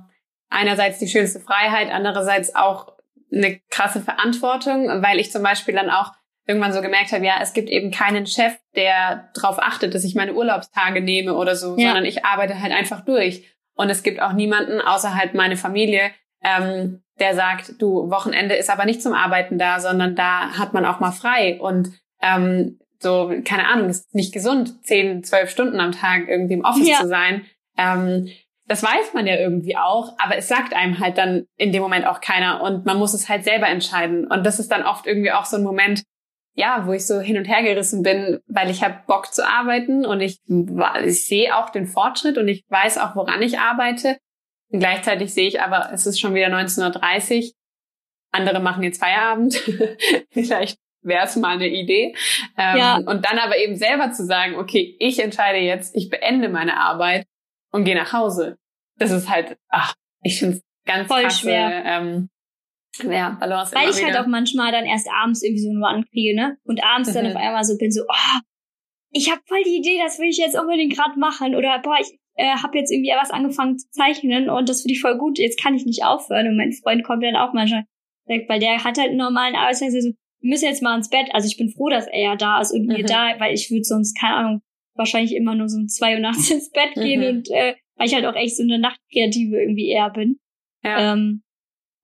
einerseits die schönste Freiheit, andererseits auch eine krasse Verantwortung, weil ich zum Beispiel dann auch irgendwann so gemerkt habe, ja, es gibt eben keinen Chef, der darauf achtet, dass ich meine Urlaubstage nehme oder so, ja. sondern ich arbeite halt einfach durch. Und es gibt auch niemanden, außer halt meine Familie, ähm, der sagt, du, Wochenende ist aber nicht zum Arbeiten da, sondern da hat man auch mal frei. Und ähm, so, keine Ahnung, ist nicht gesund, zehn, zwölf Stunden am Tag irgendwie im Office ja. zu sein. Ähm, das weiß man ja irgendwie auch, aber es sagt einem halt dann in dem Moment auch keiner und man muss es halt selber entscheiden. Und das ist dann oft irgendwie auch so ein Moment, ja, wo ich so hin und her gerissen bin, weil ich habe Bock zu arbeiten und ich, ich sehe auch den Fortschritt und ich weiß auch, woran ich arbeite. Und gleichzeitig sehe ich aber, es ist schon wieder 19.30 Uhr. Andere machen jetzt Feierabend. Vielleicht wäre es mal eine Idee. Ähm, ja. Und dann aber eben selber zu sagen, okay, ich entscheide jetzt, ich beende meine Arbeit und gehe nach Hause. Das ist halt, ach, ich finde es ganz Voll krasse, schwer. Ähm, ja, Balance. Weil ich halt wieder. halt auch manchmal dann erst abends irgendwie so nur ankriege, ne? Und abends mhm. dann auf einmal so bin so, oh, ich habe voll die Idee, das will ich jetzt unbedingt gerade machen. Oder boah, ich äh, habe jetzt irgendwie was angefangen zu zeichnen und das finde ich voll gut, jetzt kann ich nicht aufhören. Und mein Freund kommt dann auch manchmal, weil der hat halt einen normalen Arbeitstag, so, wir müssen jetzt mal ins Bett. Also ich bin froh, dass er ja da ist und mhm. mir da, weil ich würde sonst, keine Ahnung, wahrscheinlich immer nur so um zwei Uhr nachts ins Bett gehen mhm. und äh, weil ich halt auch echt so eine Nachtkreative irgendwie eher bin. Ja. Ähm,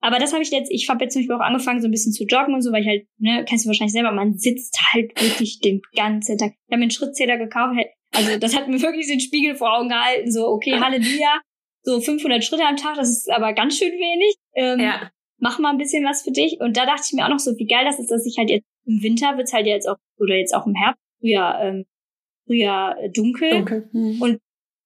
aber das habe ich jetzt, ich habe jetzt zum Beispiel auch angefangen, so ein bisschen zu joggen und so, weil ich halt, ne, kennst du wahrscheinlich selber, man sitzt halt wirklich den ganzen Tag. Ich habe mir einen Schrittzähler gekauft, also das hat mir wirklich den Spiegel vor Augen gehalten, so, okay, Halleluja, so 500 Schritte am Tag, das ist aber ganz schön wenig. Ähm, ja. Mach mal ein bisschen was für dich. Und da dachte ich mir auch noch so, wie geil das ist, dass ich halt jetzt im Winter wird's halt jetzt auch, oder jetzt auch im Herbst, früher, ähm, früher dunkel. dunkel. Hm. Und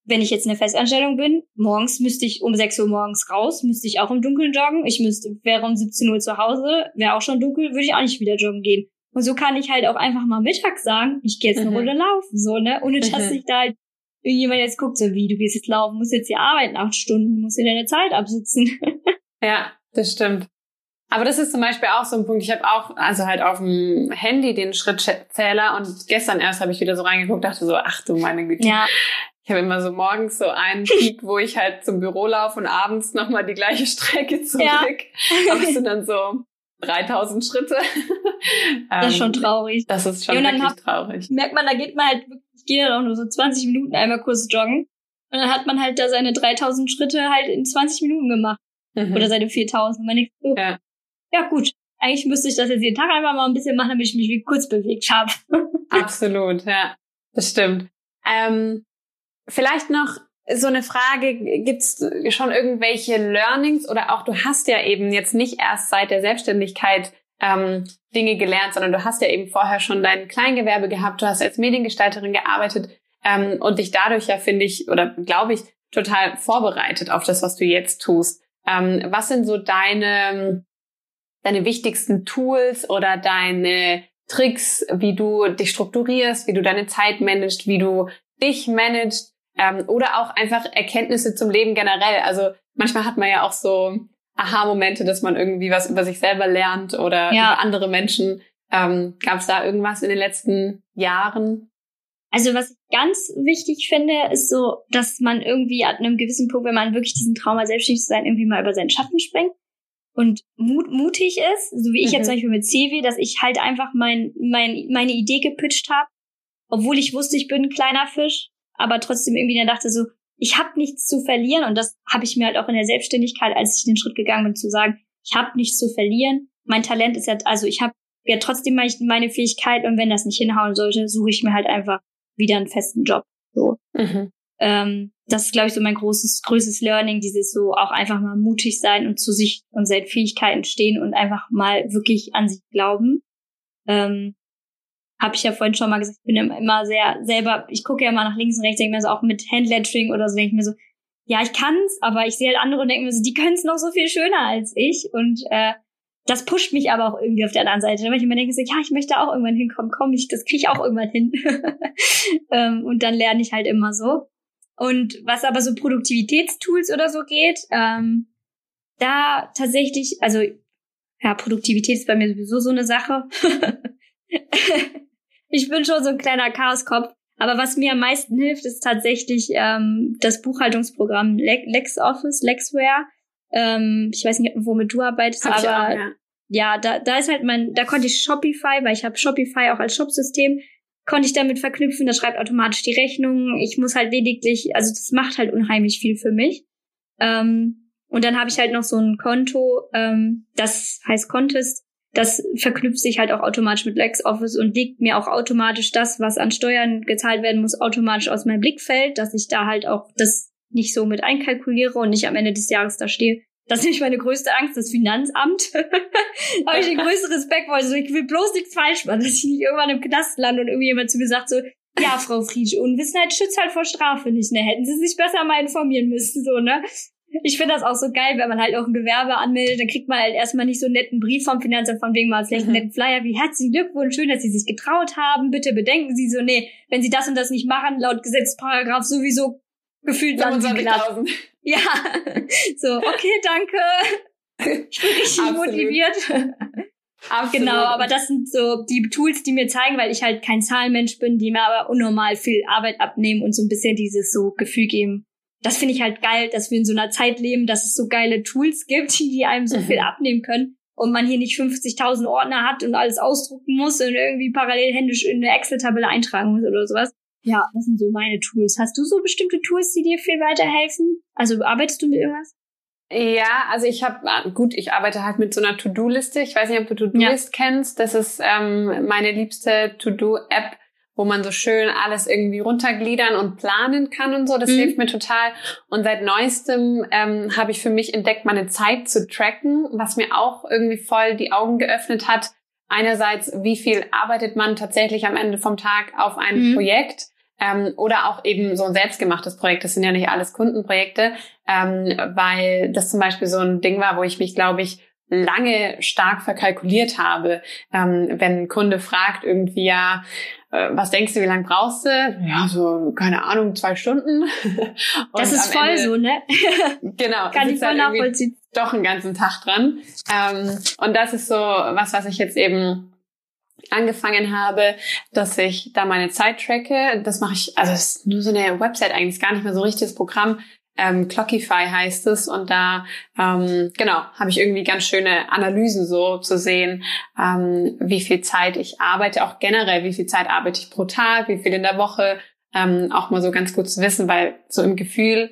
wenn ich jetzt in der Festanstellung bin, morgens müsste ich um 6 Uhr morgens raus, müsste ich auch im Dunkeln joggen. Ich müsste, wäre um 17 Uhr zu Hause, wäre auch schon dunkel, würde ich auch nicht wieder joggen gehen. Und so kann ich halt auch einfach mal mittags sagen, ich gehe jetzt eine mhm. Runde laufen, so, ne? Ohne dass mhm. sich da halt irgendjemand jetzt guckt, so wie, du gehst jetzt laufen, musst jetzt hier arbeiten, acht Stunden, musst dir deine Zeit absitzen. ja, das stimmt. Aber das ist zum Beispiel auch so ein Punkt. Ich habe auch, also halt auf dem Handy den Schrittzähler und gestern erst habe ich wieder so reingeguckt, dachte so, ach du meine Güte. Ja. Ich habe immer so morgens so einen Peak, wo ich halt zum Büro laufe und abends nochmal die gleiche Strecke zurück. Ja. Aber es sind dann so 3000 Schritte. Das ist schon ähm, traurig. Das ist schon ja, wirklich hab, traurig. Merkt man, da geht man halt, ich gehe dann auch nur so 20 Minuten einmal kurz joggen. Und dann hat man halt da seine 3000 Schritte halt in 20 Minuten gemacht. Mhm. Oder seine 4000. Man denkt so, ja. ja gut, eigentlich müsste ich das jetzt jeden Tag einfach mal ein bisschen machen, damit ich mich wie kurz bewegt habe. Absolut, ja. Das stimmt. Ähm, vielleicht noch so eine Frage, gibt's schon irgendwelche Learnings oder auch du hast ja eben jetzt nicht erst seit der Selbstständigkeit ähm, Dinge gelernt, sondern du hast ja eben vorher schon dein Kleingewerbe gehabt, du hast als Mediengestalterin gearbeitet ähm, und dich dadurch ja, finde ich, oder glaube ich, total vorbereitet auf das, was du jetzt tust. Ähm, was sind so deine, deine wichtigsten Tools oder deine Tricks, wie du dich strukturierst, wie du deine Zeit managst, wie du dich managst ähm, oder auch einfach Erkenntnisse zum Leben generell. Also manchmal hat man ja auch so Aha-Momente, dass man irgendwie was über sich selber lernt oder ja. über andere Menschen. Ähm, Gab es da irgendwas in den letzten Jahren? Also was ich ganz wichtig finde, ist so, dass man irgendwie an einem gewissen Punkt, wenn man wirklich diesen Trauma selbstständig zu sein, irgendwie mal über seinen Schatten springt und mut, mutig ist, so wie ich mhm. jetzt zum Beispiel mit CW, dass ich halt einfach mein, mein, meine Idee gepitcht habe, obwohl ich wusste, ich bin ein kleiner Fisch, aber trotzdem irgendwie dann dachte so, ich habe nichts zu verlieren und das habe ich mir halt auch in der Selbstständigkeit, als ich den Schritt gegangen bin, zu sagen, ich habe nichts zu verlieren. Mein Talent ist ja, also ich habe ja trotzdem meine Fähigkeit und wenn das nicht hinhauen sollte, suche ich mir halt einfach wieder einen festen Job. So. Mhm. Ähm, das ist, glaube ich, so mein großes, größtes Learning, dieses so auch einfach mal mutig sein und zu sich und seinen Fähigkeiten stehen und einfach mal wirklich an sich glauben. Ähm, habe ich ja vorhin schon mal gesagt, ich bin immer sehr selber, ich gucke ja mal nach links und rechts, denke mir so auch mit Handlettering oder so, denke ich mir so, ja, ich kann's, aber ich sehe halt andere und denke mir so, die können's noch so viel schöner als ich. Und äh, das pusht mich aber auch irgendwie auf der anderen Seite. Wenn ich immer denke, so, ja, ich möchte auch irgendwann hinkommen, komm, ich, das kriege ich auch irgendwann hin. ähm, und dann lerne ich halt immer so. Und was aber so Produktivitätstools oder so geht, ähm, da tatsächlich, also ja, Produktivität ist bei mir sowieso so eine Sache. ich bin schon so ein kleiner Chaoskopf. Aber was mir am meisten hilft, ist tatsächlich ähm, das Buchhaltungsprogramm LexOffice, Lexware. Ähm, ich weiß nicht, womit du arbeitest, Hab aber auch, ja. ja, da, da ist halt mein, da konnte ich Shopify, weil ich habe Shopify auch als Shopsystem, konnte ich damit verknüpfen, das schreibt automatisch die Rechnungen. Ich muss halt lediglich, also das macht halt unheimlich viel für mich. Ähm, und dann habe ich halt noch so ein Konto, ähm, das heißt Contest. Das verknüpft sich halt auch automatisch mit LexOffice und legt mir auch automatisch das, was an Steuern gezahlt werden muss, automatisch aus meinem Blickfeld, dass ich da halt auch das nicht so mit einkalkuliere und nicht am Ende des Jahres da stehe. Das ist nicht meine größte Angst, das Finanzamt. da habe ich den größten Respekt vor. Also ich will bloß nichts falsch machen, dass ich nicht irgendwann im Knast lande und irgendjemand zu mir sagt so, ja, Frau Friedrich, Unwissenheit schützt halt vor Strafe nicht, ne? Hätten Sie sich besser mal informieren müssen, so, ne? Ich finde das auch so geil, wenn man halt auch ein Gewerbe anmeldet, dann kriegt man halt erstmal nicht so einen netten Brief vom Finanzamt von wegen mal vielleicht einen mhm. netten Flyer wie herzlichen Glückwunsch, schön, dass Sie sich getraut haben, bitte bedenken Sie so, nee, wenn Sie das und das nicht machen, laut Gesetzesparagraf sowieso gefühlt 25.000. Ja, so, okay, danke. Ich bin richtig Absolut. motiviert. Absolut. Genau, aber das sind so die Tools, die mir zeigen, weil ich halt kein Zahlenmensch bin, die mir aber unnormal viel Arbeit abnehmen und so ein bisschen dieses so Gefühl geben. Das finde ich halt geil, dass wir in so einer Zeit leben, dass es so geile Tools gibt, die einem so mhm. viel abnehmen können und man hier nicht 50.000 Ordner hat und alles ausdrucken muss und irgendwie parallel händisch in eine Excel-Tabelle eintragen muss oder sowas. Ja, das sind so meine Tools. Hast du so bestimmte Tools, die dir viel weiterhelfen? Also arbeitest du mit irgendwas? Ja, also ich habe, ah, gut, ich arbeite halt mit so einer To-Do-Liste. Ich weiß nicht, ob du To-Do-List ja. kennst. Das ist ähm, meine liebste To-Do-App, wo man so schön alles irgendwie runtergliedern und planen kann und so. Das mhm. hilft mir total. Und seit neuestem ähm, habe ich für mich entdeckt, meine Zeit zu tracken, was mir auch irgendwie voll die Augen geöffnet hat. Einerseits, wie viel arbeitet man tatsächlich am Ende vom Tag auf ein mhm. Projekt? Ähm, oder auch eben so ein selbstgemachtes Projekt. Das sind ja nicht alles Kundenprojekte, ähm, weil das zum Beispiel so ein Ding war, wo ich mich, glaube ich, lange stark verkalkuliert habe. Ähm, wenn ein Kunde fragt irgendwie, ja, äh, was denkst du, wie lange brauchst du? Ja, so, keine Ahnung, zwei Stunden. das ist voll Ende, so, ne? genau. Kann ich voll halt nachvollziehen. doch einen ganzen Tag dran. Ähm, und das ist so was, was ich jetzt eben angefangen habe, dass ich da meine Zeit tracke. Das mache ich, also es ist nur so eine Website eigentlich, gar nicht mehr so richtiges Programm. Ähm, Clockify heißt es und da ähm, genau habe ich irgendwie ganz schöne Analysen so zu sehen, ähm, wie viel Zeit ich arbeite, auch generell wie viel Zeit arbeite ich pro Tag, wie viel in der Woche, ähm, auch mal so ganz gut zu wissen, weil so im Gefühl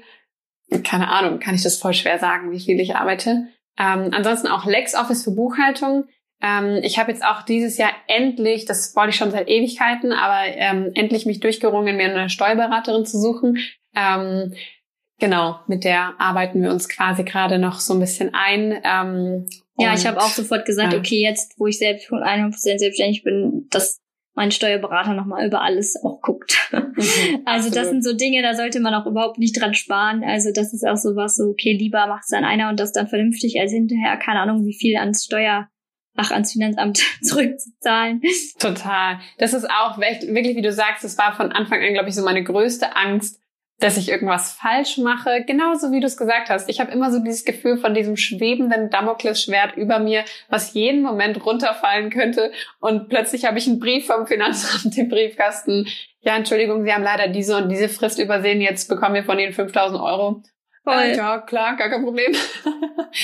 keine Ahnung, kann ich das voll schwer sagen, wie viel ich arbeite. Ähm, ansonsten auch LexOffice für Buchhaltung. Ähm, ich habe jetzt auch dieses Jahr endlich, das wollte ich schon seit Ewigkeiten, aber ähm, endlich mich durchgerungen, mir eine Steuerberaterin zu suchen. Ähm, genau, mit der arbeiten wir uns quasi gerade noch so ein bisschen ein. Ähm, ja, ich habe auch sofort gesagt, ja. okay, jetzt, wo ich selbst 100% selbstständig bin, das mein Steuerberater nochmal über alles auch guckt. Mhm, also das sind so Dinge, da sollte man auch überhaupt nicht dran sparen. Also das ist auch so was, so okay, lieber macht es dann einer und das dann vernünftig, als hinterher, keine Ahnung, wie viel ans Steuer, ach, ans Finanzamt zurückzuzahlen. Total. Das ist auch wirklich, wie du sagst, das war von Anfang an, glaube ich, so meine größte Angst, dass ich irgendwas falsch mache, genauso wie du es gesagt hast. Ich habe immer so dieses Gefühl von diesem schwebenden Damoklesschwert über mir, was jeden Moment runterfallen könnte. Und plötzlich habe ich einen Brief vom Finanzamt im Briefkasten. Ja, Entschuldigung, Sie haben leider diese und diese Frist übersehen. Jetzt bekommen wir von Ihnen 5000 Euro. Voll. Äh, ja, klar, gar kein Problem.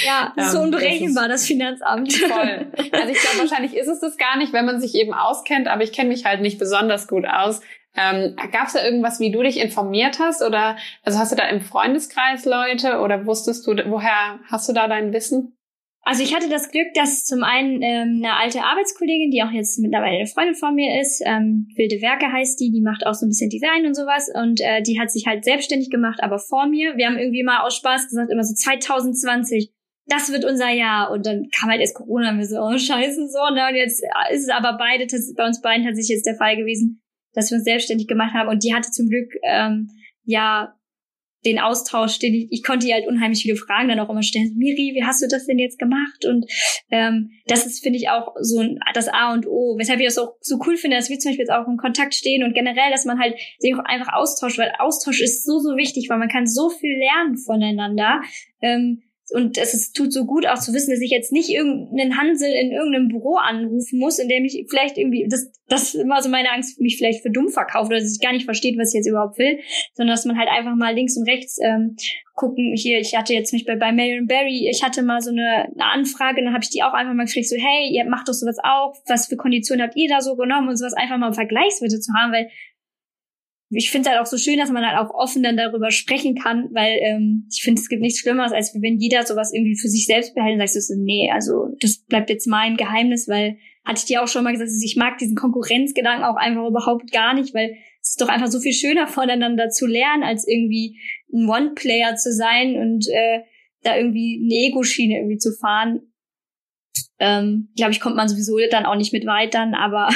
Ja, so unberechenbar, das, das, Finanzamt. Voll. Also ich glaube, wahrscheinlich ist es das gar nicht, wenn man sich eben auskennt, aber ich kenne mich halt nicht besonders gut aus. Ähm, Gab es da irgendwas, wie du dich informiert hast? Oder also hast du da im Freundeskreis Leute oder wusstest du, woher hast du da dein Wissen? Also ich hatte das Glück, dass zum einen ähm, eine alte Arbeitskollegin, die auch jetzt mittlerweile eine Freundin von mir ist, ähm, Wilde Werke heißt die, die macht auch so ein bisschen Design und sowas und äh, die hat sich halt selbstständig gemacht, aber vor mir. Wir haben irgendwie mal aus Spaß gesagt, immer so 2020, das wird unser Jahr. Und dann kam halt erst Corona und wir so, oh scheiße, so, ne? Und jetzt ist es aber beide, bei uns beiden tatsächlich jetzt der Fall gewesen, dass wir uns selbstständig gemacht haben. Und die hatte zum Glück ähm, ja den Austausch, den ich, ich konnte ihr halt unheimlich viele Fragen dann auch immer stellen. Miri, wie hast du das denn jetzt gemacht? Und ähm, das ist, finde ich, auch so ein, das A und O, weshalb ich das auch so cool finde, dass wir zum Beispiel jetzt auch in Kontakt stehen und generell, dass man halt sich auch einfach austauscht, weil Austausch ist so, so wichtig, weil man kann so viel lernen voneinander. Ähm, und es tut so gut auch zu wissen, dass ich jetzt nicht irgendeinen Hansel in irgendeinem Büro anrufen muss, in dem ich vielleicht irgendwie, das, das ist immer so meine Angst, mich vielleicht für dumm verkauft oder dass ich gar nicht versteht, was ich jetzt überhaupt will, sondern dass man halt einfach mal links und rechts ähm, gucken. Hier, ich hatte jetzt mich bei, bei Marion Barry, ich hatte mal so eine, eine Anfrage, dann habe ich die auch einfach mal gefragt, so, hey, ihr macht doch sowas auch, was für Konditionen habt ihr da so genommen und sowas einfach mal Vergleichswerte zu haben, weil ich finde es halt auch so schön, dass man halt auch offen dann darüber sprechen kann, weil ähm, ich finde, es gibt nichts Schlimmeres, als wenn jeder sowas irgendwie für sich selbst behält und sagt so, nee, also das bleibt jetzt mein Geheimnis, weil hatte ich dir auch schon mal gesagt, ich mag diesen Konkurrenzgedanken auch einfach überhaupt gar nicht, weil es ist doch einfach so viel schöner voneinander zu lernen, als irgendwie ein One-Player zu sein und äh, da irgendwie eine Ego-Schiene irgendwie zu fahren. Ähm, glaube ich, kommt man sowieso dann auch nicht mit weit dann, aber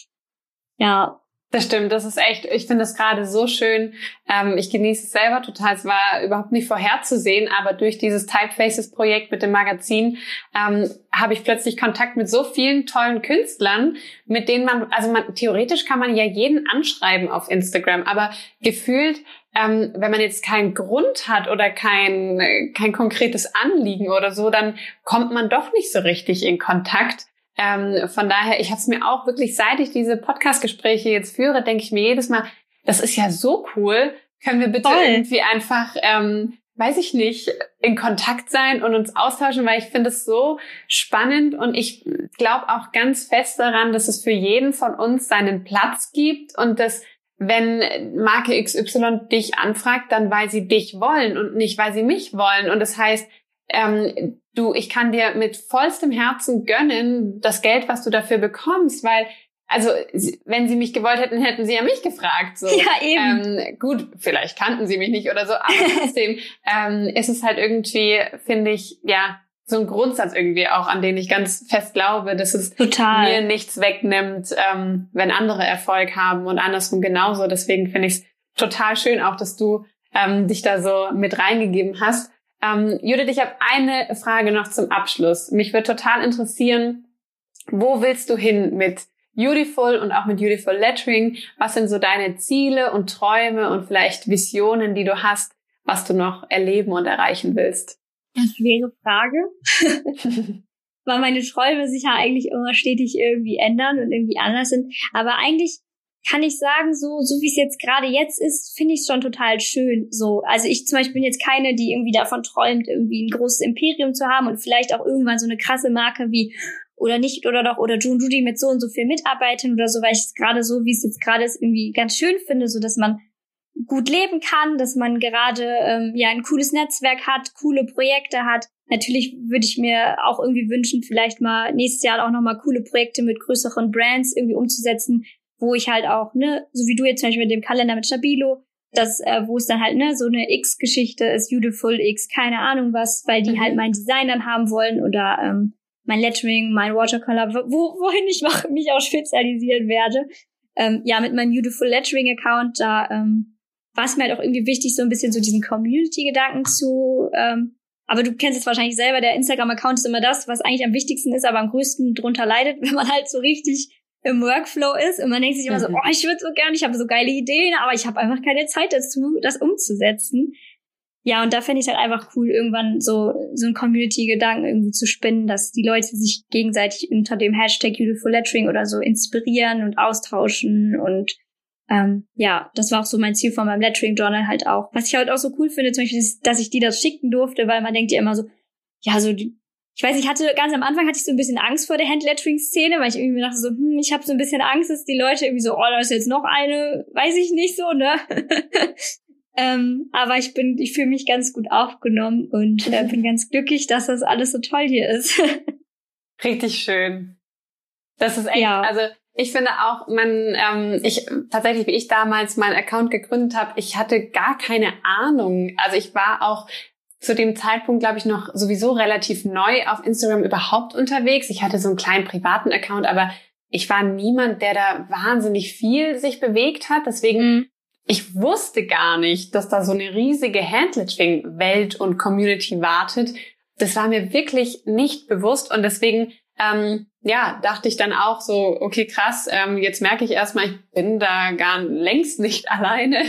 ja, das stimmt, das ist echt, ich finde das gerade so schön. Ähm, ich genieße es selber total. Es war überhaupt nicht vorherzusehen, aber durch dieses Typefaces-Projekt mit dem Magazin ähm, habe ich plötzlich Kontakt mit so vielen tollen Künstlern, mit denen man, also man, theoretisch kann man ja jeden anschreiben auf Instagram, aber gefühlt ähm, wenn man jetzt keinen Grund hat oder kein, kein konkretes Anliegen oder so, dann kommt man doch nicht so richtig in Kontakt. Ähm, von daher, ich habe es mir auch wirklich, seit ich diese Podcast-Gespräche jetzt führe, denke ich mir jedes Mal, das ist ja so cool. Können wir bitte Voll. irgendwie einfach, ähm, weiß ich nicht, in Kontakt sein und uns austauschen, weil ich finde es so spannend und ich glaube auch ganz fest daran, dass es für jeden von uns seinen Platz gibt und dass wenn Marke XY dich anfragt, dann weil sie dich wollen und nicht weil sie mich wollen. Und das heißt, ähm, du, ich kann dir mit vollstem Herzen gönnen, das Geld, was du dafür bekommst, weil also wenn sie mich gewollt hätten, hätten sie ja mich gefragt. So. Ja, eben. Ähm, gut, vielleicht kannten sie mich nicht oder so, aber trotzdem ähm, ist es halt irgendwie, finde ich, ja, so ein Grundsatz irgendwie auch, an den ich ganz fest glaube, dass es Total. mir nichts wegnimmt, ähm, wenn andere Erfolg haben und andersrum genauso. Deswegen finde ich es total schön auch, dass du ähm, dich da so mit reingegeben hast. Ähm, Judith, ich habe eine Frage noch zum Abschluss. Mich würde total interessieren, wo willst du hin mit Beautiful und auch mit Beautiful Lettering? Was sind so deine Ziele und Träume und vielleicht Visionen, die du hast, was du noch erleben und erreichen willst? Eine schwere Frage. Weil meine Träume sich ja eigentlich immer stetig irgendwie ändern und irgendwie anders sind. Aber eigentlich kann ich sagen, so, so wie es jetzt gerade jetzt ist, finde ich es schon total schön. So, also ich zum Beispiel bin jetzt keine, die irgendwie davon träumt, irgendwie ein großes Imperium zu haben und vielleicht auch irgendwann so eine krasse Marke wie oder nicht oder doch oder June Judy mit so und so viel Mitarbeitern oder so, weil ich es gerade so, wie es jetzt gerade ist, irgendwie ganz schön finde, so dass man gut leben kann, dass man gerade ähm, ja ein cooles Netzwerk hat, coole Projekte hat. Natürlich würde ich mir auch irgendwie wünschen, vielleicht mal nächstes Jahr auch nochmal coole Projekte mit größeren Brands irgendwie umzusetzen, wo ich halt auch, ne, so wie du jetzt zum Beispiel mit dem Kalender mit Stabilo, das, äh, wo es dann halt, ne, so eine X-Geschichte ist, Beautiful X, keine Ahnung was, weil die mhm. halt mein Design dann haben wollen oder ähm, mein Lettering, mein Watercolor, wo, wohin ich noch, mich auch spezialisieren werde. Ähm, ja, mit meinem Beautiful Lettering Account, da ähm, war es mir halt auch irgendwie wichtig, so ein bisschen so diesen Community-Gedanken zu, ähm, aber du kennst es wahrscheinlich selber, der Instagram-Account ist immer das, was eigentlich am wichtigsten ist, aber am größten drunter leidet, wenn man halt so richtig im Workflow ist und man denkt sich immer so, mhm. oh, ich würde so gern, ich habe so geile Ideen, aber ich habe einfach keine Zeit dazu, das umzusetzen. Ja, und da fände ich halt einfach cool, irgendwann so, so ein Community-Gedanken irgendwie zu spinnen, dass die Leute sich gegenseitig unter dem Hashtag Beautiful Lettering oder so inspirieren und austauschen und ähm, ja, das war auch so mein Ziel von meinem Lettering Journal halt auch. Was ich halt auch so cool finde, zum Beispiel, ist, dass ich die das schicken durfte, weil man denkt ja immer so, ja, so die, ich weiß, ich hatte ganz am Anfang hatte ich so ein bisschen Angst vor der Handlettering-Szene, weil ich irgendwie dachte so, hm, ich habe so ein bisschen Angst, dass die Leute irgendwie so, oh, da ist jetzt noch eine, weiß ich nicht so, ne? ähm, aber ich bin, ich fühle mich ganz gut aufgenommen und äh, bin ganz glücklich, dass das alles so toll hier ist. Richtig schön. Das ist echt, ja. also ich finde auch, man, ähm, ich tatsächlich, wie ich damals meinen Account gegründet habe, ich hatte gar keine Ahnung. Also ich war auch zu dem Zeitpunkt, glaube ich, noch sowieso relativ neu auf Instagram überhaupt unterwegs. Ich hatte so einen kleinen privaten Account, aber ich war niemand, der da wahnsinnig viel sich bewegt hat. Deswegen, mhm. ich wusste gar nicht, dass da so eine riesige Handlettering-Welt und Community wartet. Das war mir wirklich nicht bewusst und deswegen ähm, ja, dachte ich dann auch so, okay, krass, ähm, jetzt merke ich erstmal, ich bin da gar längst nicht alleine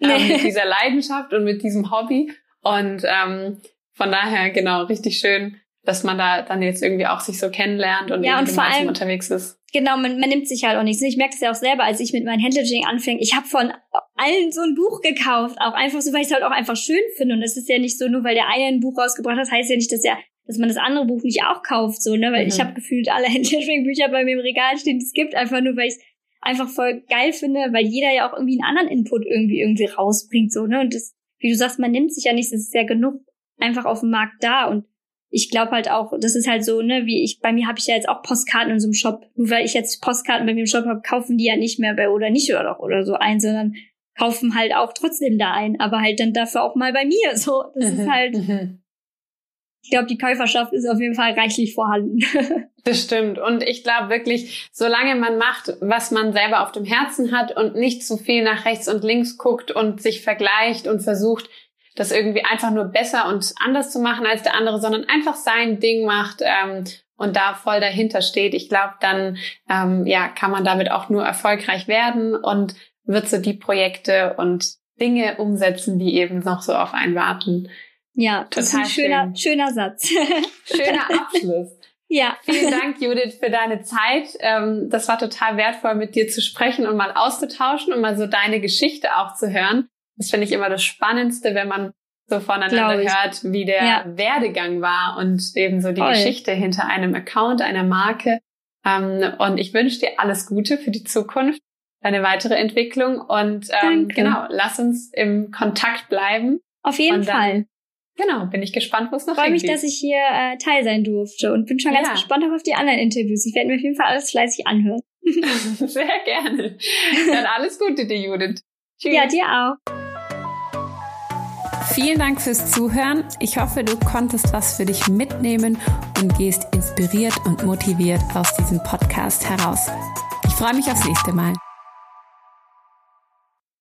ähm, mit dieser Leidenschaft und mit diesem Hobby. Und ähm, von daher, genau, richtig schön, dass man da dann jetzt irgendwie auch sich so kennenlernt und, ja, und vor allem, unterwegs ist. Genau, man, man nimmt sich halt auch nichts. Ich merke es ja auch selber, als ich mit meinem Handling anfing. Ich habe von allen so ein Buch gekauft, auch einfach so, weil ich es halt auch einfach schön finde. Und es ist ja nicht so, nur weil der eine ein Buch rausgebracht hat, heißt ja nicht, dass er dass man das andere Buch nicht auch kauft, so, ne? Weil mhm. ich habe gefühlt alle Handlettering-Bücher bei mir im Regal stehen, die es gibt, einfach nur, weil ich es einfach voll geil finde, weil jeder ja auch irgendwie einen anderen Input irgendwie irgendwie rausbringt, so, ne? Und das, wie du sagst, man nimmt sich ja nichts, es ist ja genug einfach auf dem Markt da und ich glaube halt auch, das ist halt so, ne, wie ich, bei mir habe ich ja jetzt auch Postkarten in so einem Shop. Nur weil ich jetzt Postkarten bei mir im Shop habe, kaufen die ja nicht mehr bei oder nicht oder doch oder so ein, sondern kaufen halt auch trotzdem da ein, aber halt dann dafür auch mal bei mir. So, das mhm. ist halt, mhm ich glaube, die Käuferschaft ist auf jeden Fall reichlich vorhanden. das stimmt. Und ich glaube wirklich, solange man macht, was man selber auf dem Herzen hat und nicht zu viel nach rechts und links guckt und sich vergleicht und versucht, das irgendwie einfach nur besser und anders zu machen als der andere, sondern einfach sein Ding macht ähm, und da voll dahinter steht, ich glaube, dann ähm, ja kann man damit auch nur erfolgreich werden und wird so die Projekte und Dinge umsetzen, die eben noch so auf einen warten. Ja, das ist ein schöner, schön. schöner Satz. Schöner Abschluss. ja. Vielen Dank, Judith, für deine Zeit. Ähm, das war total wertvoll, mit dir zu sprechen und mal auszutauschen und mal so deine Geschichte auch zu hören. Das finde ich immer das Spannendste, wenn man so voneinander hört, wie der ja. Werdegang war und eben so die Voll. Geschichte hinter einem Account, einer Marke. Ähm, und ich wünsche dir alles Gute für die Zukunft, deine weitere Entwicklung und ähm, genau, lass uns im Kontakt bleiben. Auf jeden Fall. Genau, bin ich gespannt, wo es noch Freue mich, dass ich hier äh, Teil sein durfte und bin schon ganz ja. gespannt auf die anderen Interviews. Ich werde mir auf jeden Fall alles fleißig anhören. Sehr gerne. Dann alles Gute dir, Judith. Tschüss. Ja, dir auch. Vielen Dank fürs Zuhören. Ich hoffe, du konntest was für dich mitnehmen und gehst inspiriert und motiviert aus diesem Podcast heraus. Ich freue mich aufs nächste Mal.